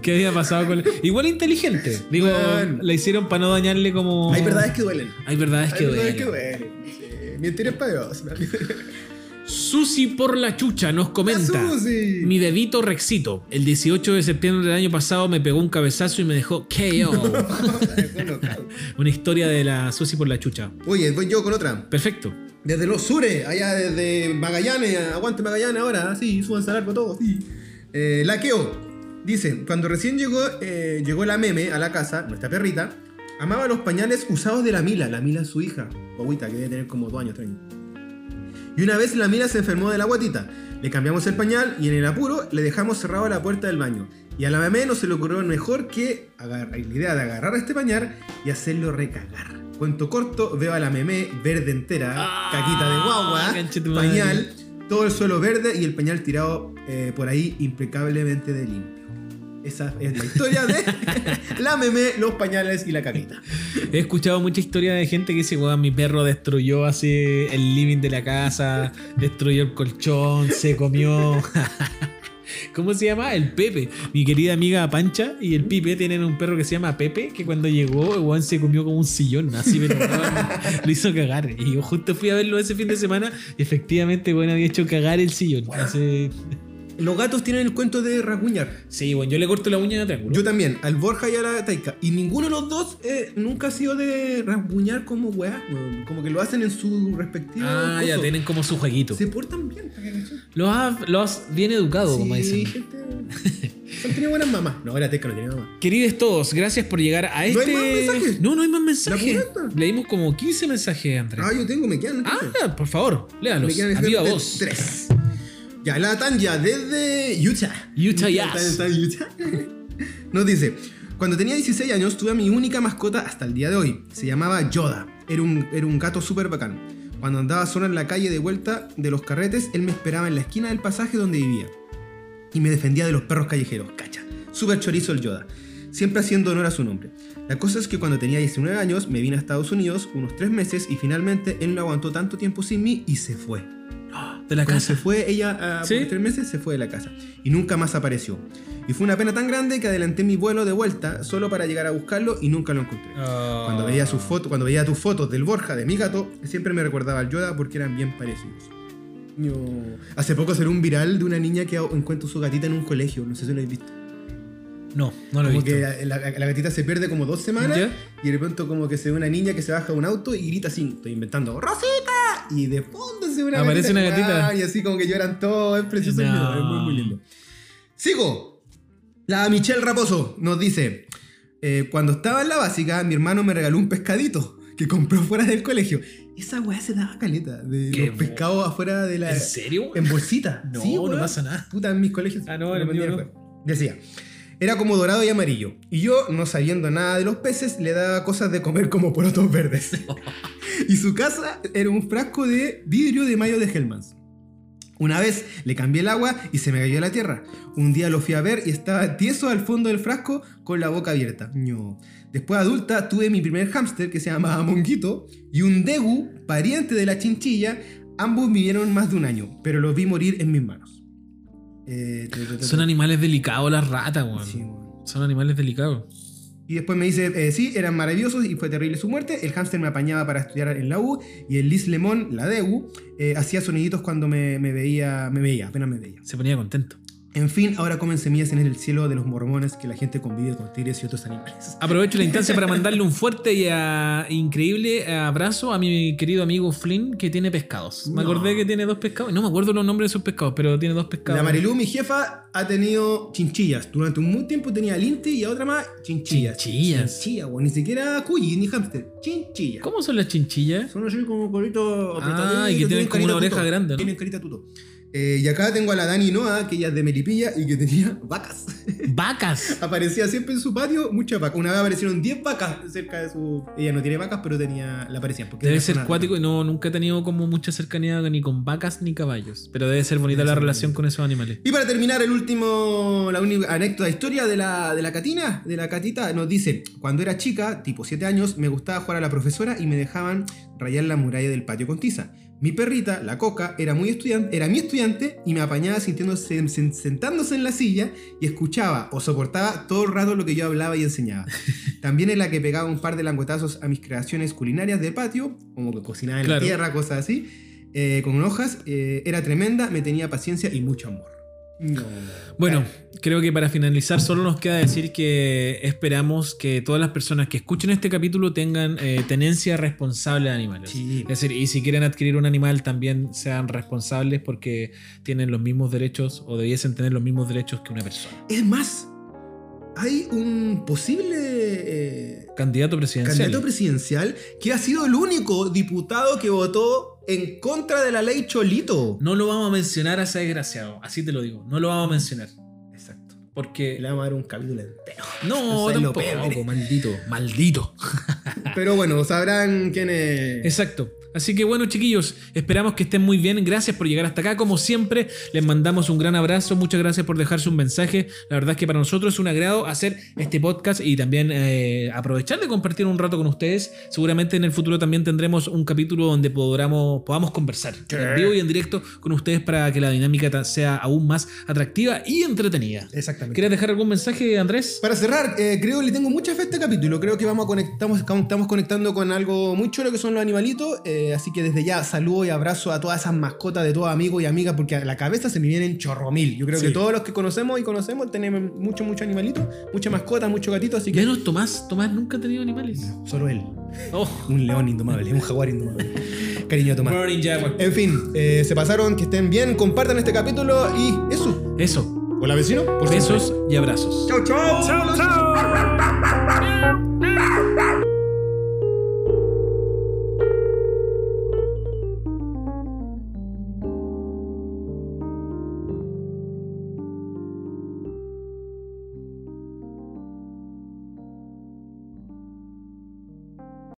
¿Qué había pasado con Igual inteligente. Digo, la hicieron para no dañarle como. Hay verdades que duelen. Hay verdades que Hay verdades duelen. que duelen. Sí. Mentira es para Dios. Susi por la chucha nos comenta. Mi dedito rexito. El 18 de septiembre del año pasado me pegó un cabezazo y me dejó KO. Una historia de la Susi por la chucha. Oye, voy yo con otra. Perfecto. Desde los sures, allá desde Magallanes, aguante Magallanes ahora, sí, súbanse al arco todos, sí. Eh, Laqueo dice, cuando recién llegó, eh, llegó la meme a la casa, nuestra perrita, amaba los pañales usados de la Mila, la Mila es su hija, guaguita, que debe tener como dos años, tres años. Y una vez la Mila se enfermó de la guatita, le cambiamos el pañal y en el apuro le dejamos cerrada la puerta del baño. Y a la meme no se le ocurrió mejor que la idea de agarrar este pañal y hacerlo recagar. Cuento corto, veo a la meme verde entera, Ah, caquita de guagua, madre. pañal, todo el suelo verde y el pañal tirado eh, por ahí impecablemente de limpio. Esa es la historia de la meme, los pañales y la caquita. He escuchado mucha historia de gente que dice, weón, mi perro destruyó así el living de la casa, destruyó el colchón, se comió. ¿Cómo se llama? El Pepe. Mi querida amiga Pancha y el Pipe tienen un perro que se llama Pepe, que cuando llegó, weón se comió como un sillón, así, pero lo hizo cagar. Y yo justo fui a verlo ese fin de semana y efectivamente, weón, había hecho cagar el sillón. Así- Los gatos tienen el cuento de rasguñar. Sí, bueno, yo le corto la uña de triángulo. Yo también, al Borja y a la Taika. Y ninguno de los dos eh, nunca ha sido de rasguñar como weá. Como que lo hacen en su respectivo. Ah, ya tienen como su jueguito. Se portan bien. Los has, bien educado, como dicen. gente. Han tenido buenas mamás. No, la Taika no tiene mamá. Queridos todos, gracias por llegar a este. ¿No hay más mensajes? No, no hay más mensajes. Leímos como 15 mensajes, Andrés. Ah, yo tengo, me quedan. Ah, por favor, léalos. Me quedan A viva voz. Tres. Ya, la Tanya desde Utah. Utah Utah. Nos dice: Cuando tenía 16 años, tuve a mi única mascota hasta el día de hoy. Se llamaba Yoda. Era un, era un gato súper bacán. Cuando andaba sola en la calle de vuelta de los carretes, él me esperaba en la esquina del pasaje donde vivía. Y me defendía de los perros callejeros. Cacha. Súper chorizo el Yoda. Siempre haciendo honor a su nombre. La cosa es que cuando tenía 19 años, me vine a Estados Unidos unos 3 meses y finalmente él no aguantó tanto tiempo sin mí y se fue. De la Cuando casa. se fue ella a ¿Sí? por tres meses, se fue de la casa. Y nunca más apareció. Y fue una pena tan grande que adelanté mi vuelo de vuelta solo para llegar a buscarlo y nunca lo encontré. Ah. Cuando veía sus fotos, cuando veía tus fotos del Borja, de mi gato, siempre me recordaba al Yoda porque eran bien parecidos. Yo- Hace poco salió un viral de una niña que encuentra su gatita en un colegio, no sé si lo habéis visto. No, no lo he visto. que la, la gatita se pierde como dos semanas ¿Ya? y de pronto como que se ve una niña que se baja de un auto y grita así, estoy inventando, ¡Rosita! Y de fondo se una Aparece gatita. una gatita. Y así como que lloran todos, es precioso el No. video, es muy muy lindo. Sigo. La Michelle Raposo nos dice, eh, cuando estaba en la básica mi hermano me regaló un pescadito que compró fuera del colegio. Esa weá se daba caleta. De los pescados afuera de la. ¿En serio? En bolsita. No, Sí, no pasa nada. Puta, en mis colegios. Ah, no, no. Decía. Era como dorado y amarillo. Y yo, no sabiendo nada de los peces, le daba cosas de comer como porotos verdes. y su casa era un frasco de vidrio de mayo de Hellmans. Una vez le cambié el agua y se me cayó la tierra. Un día lo fui a ver y estaba tieso al fondo del frasco con la boca abierta. No. Después adulta tuve mi primer hámster que se llamaba Monguito y un degu, pariente de la chinchilla. Ambos vivieron más de un año, pero los vi morir en mis manos. Eh, Son animales delicados las ratas, weón. Sí. Son animales delicados. Y después me dice, eh, sí, eran maravillosos y fue terrible su muerte. El hámster me apañaba para estudiar en la U y el Liz Lemon, la DEU, eh, hacía soniditos cuando me, me veía, me veía, apenas me veía. Se ponía contento. En fin, ahora comen semillas en el cielo de los mormones que la gente convive con tigres y otros animales. Aprovecho la instancia para mandarle un fuerte y ah, increíble abrazo a mi querido amigo Flynn que tiene pescados. Me No. acordé que tiene dos pescados. No me acuerdo los nombres de sus pescados, pero tiene dos pescados. La Marilú, mi jefa, ha tenido chinchillas. Durante un muy tiempo tenía lince y a otra más chinchillas. Chinchillas. Chinchilla, weón. Ni siquiera cuyi ni hámster. Chinchilla. ¿Cómo son las chinchillas? Son así como colitos Ah, y que tienen como una oreja grande, ¿no? Tienen carita tuto. Eh, y acá tengo a la Dani Noa, que ella es de Melipilla y que tenía vacas. ¡Vacas! Aparecía siempre en su patio muchas vacas. Una vez aparecieron 10 vacas cerca de su. Ella no tiene vacas, pero tenía. La aparecían. Porque Debe ser cuático y no, nunca he tenido como mucha cercanía ni con vacas ni caballos. Pero debe ser bonita Debe la ser relación bonito. con esos animales. Y para terminar, el último, la única anécdota historia de la, de la Catina, de la Catita, nos dice: Cuando era chica, tipo 7 años, me gustaba jugar a la profesora y me dejaban rayar la muralla del patio con tiza. Mi perrita, la coca, era, muy estudiante, era mi estudiante y me apañaba sintiéndose, sentándose en la silla y escuchaba o soportaba todo el rato lo que yo hablaba y enseñaba. También es la que pegaba un par de languetazos a mis creaciones culinarias de patio, como que cocinaba en Claro. la tierra, cosas así, eh, con hojas. eh, era tremenda, me tenía paciencia y mucho amor. No. Bueno, creo que para finalizar solo nos queda decir que esperamos que todas las personas que escuchen este capítulo tengan eh, tenencia responsable de animales. Sí. Es decir, y si quieren adquirir un animal también sean responsables porque tienen los mismos derechos o debiesen tener los mismos derechos que una persona. Es más, hay un posible eh, Candidato presidencial. candidato presidencial que ha sido el único diputado que votó en contra de la ley Cholito. No lo vamos a mencionar a ese desgraciado, así te lo digo. No lo vamos a mencionar. Exacto. Porque... Le vamos a dar un capítulo entero. No, lo tampoco, maldito. Maldito. Pero bueno, sabrán quién es. Exacto. Así que bueno, chiquillos, esperamos que estén muy bien. Gracias por llegar hasta acá. Como siempre, les mandamos un gran abrazo. Muchas gracias por dejar sus mensajes. La verdad es que para nosotros es un agrado hacer este podcast y también eh, aprovechar de compartir un rato con ustedes. Seguramente en el futuro también tendremos un capítulo donde podamos, podamos conversar en vivo y en directo con ustedes para que la dinámica sea aún más atractiva y entretenida. Exactamente. ¿Quieres dejar algún mensaje, Andrés? Para cerrar, eh, creo que le tengo mucha fe a este capítulo. Creo que vamos a conectamos, estamos conectando con algo muy chulo que son los animalitos. eh, así que desde ya saludo y abrazo a todas esas mascotas de todos amigos y amigas, porque a la cabeza se me vienen chorromil. Yo creo Sí. que todos los que conocemos y conocemos tenemos mucho, mucho animalito, mucha mascota, mucho gatito, así que. Menos Tomás. Tomás nunca ha tenido animales. Solo él. Oh. Un león indomable, un jaguar indomable. Cariño, Tomás. En fin, eh, se pasaron, que estén bien, compartan este capítulo y eso. Eso. Hola vecino, por siempre. Besos y abrazos. Chau, chau. chao.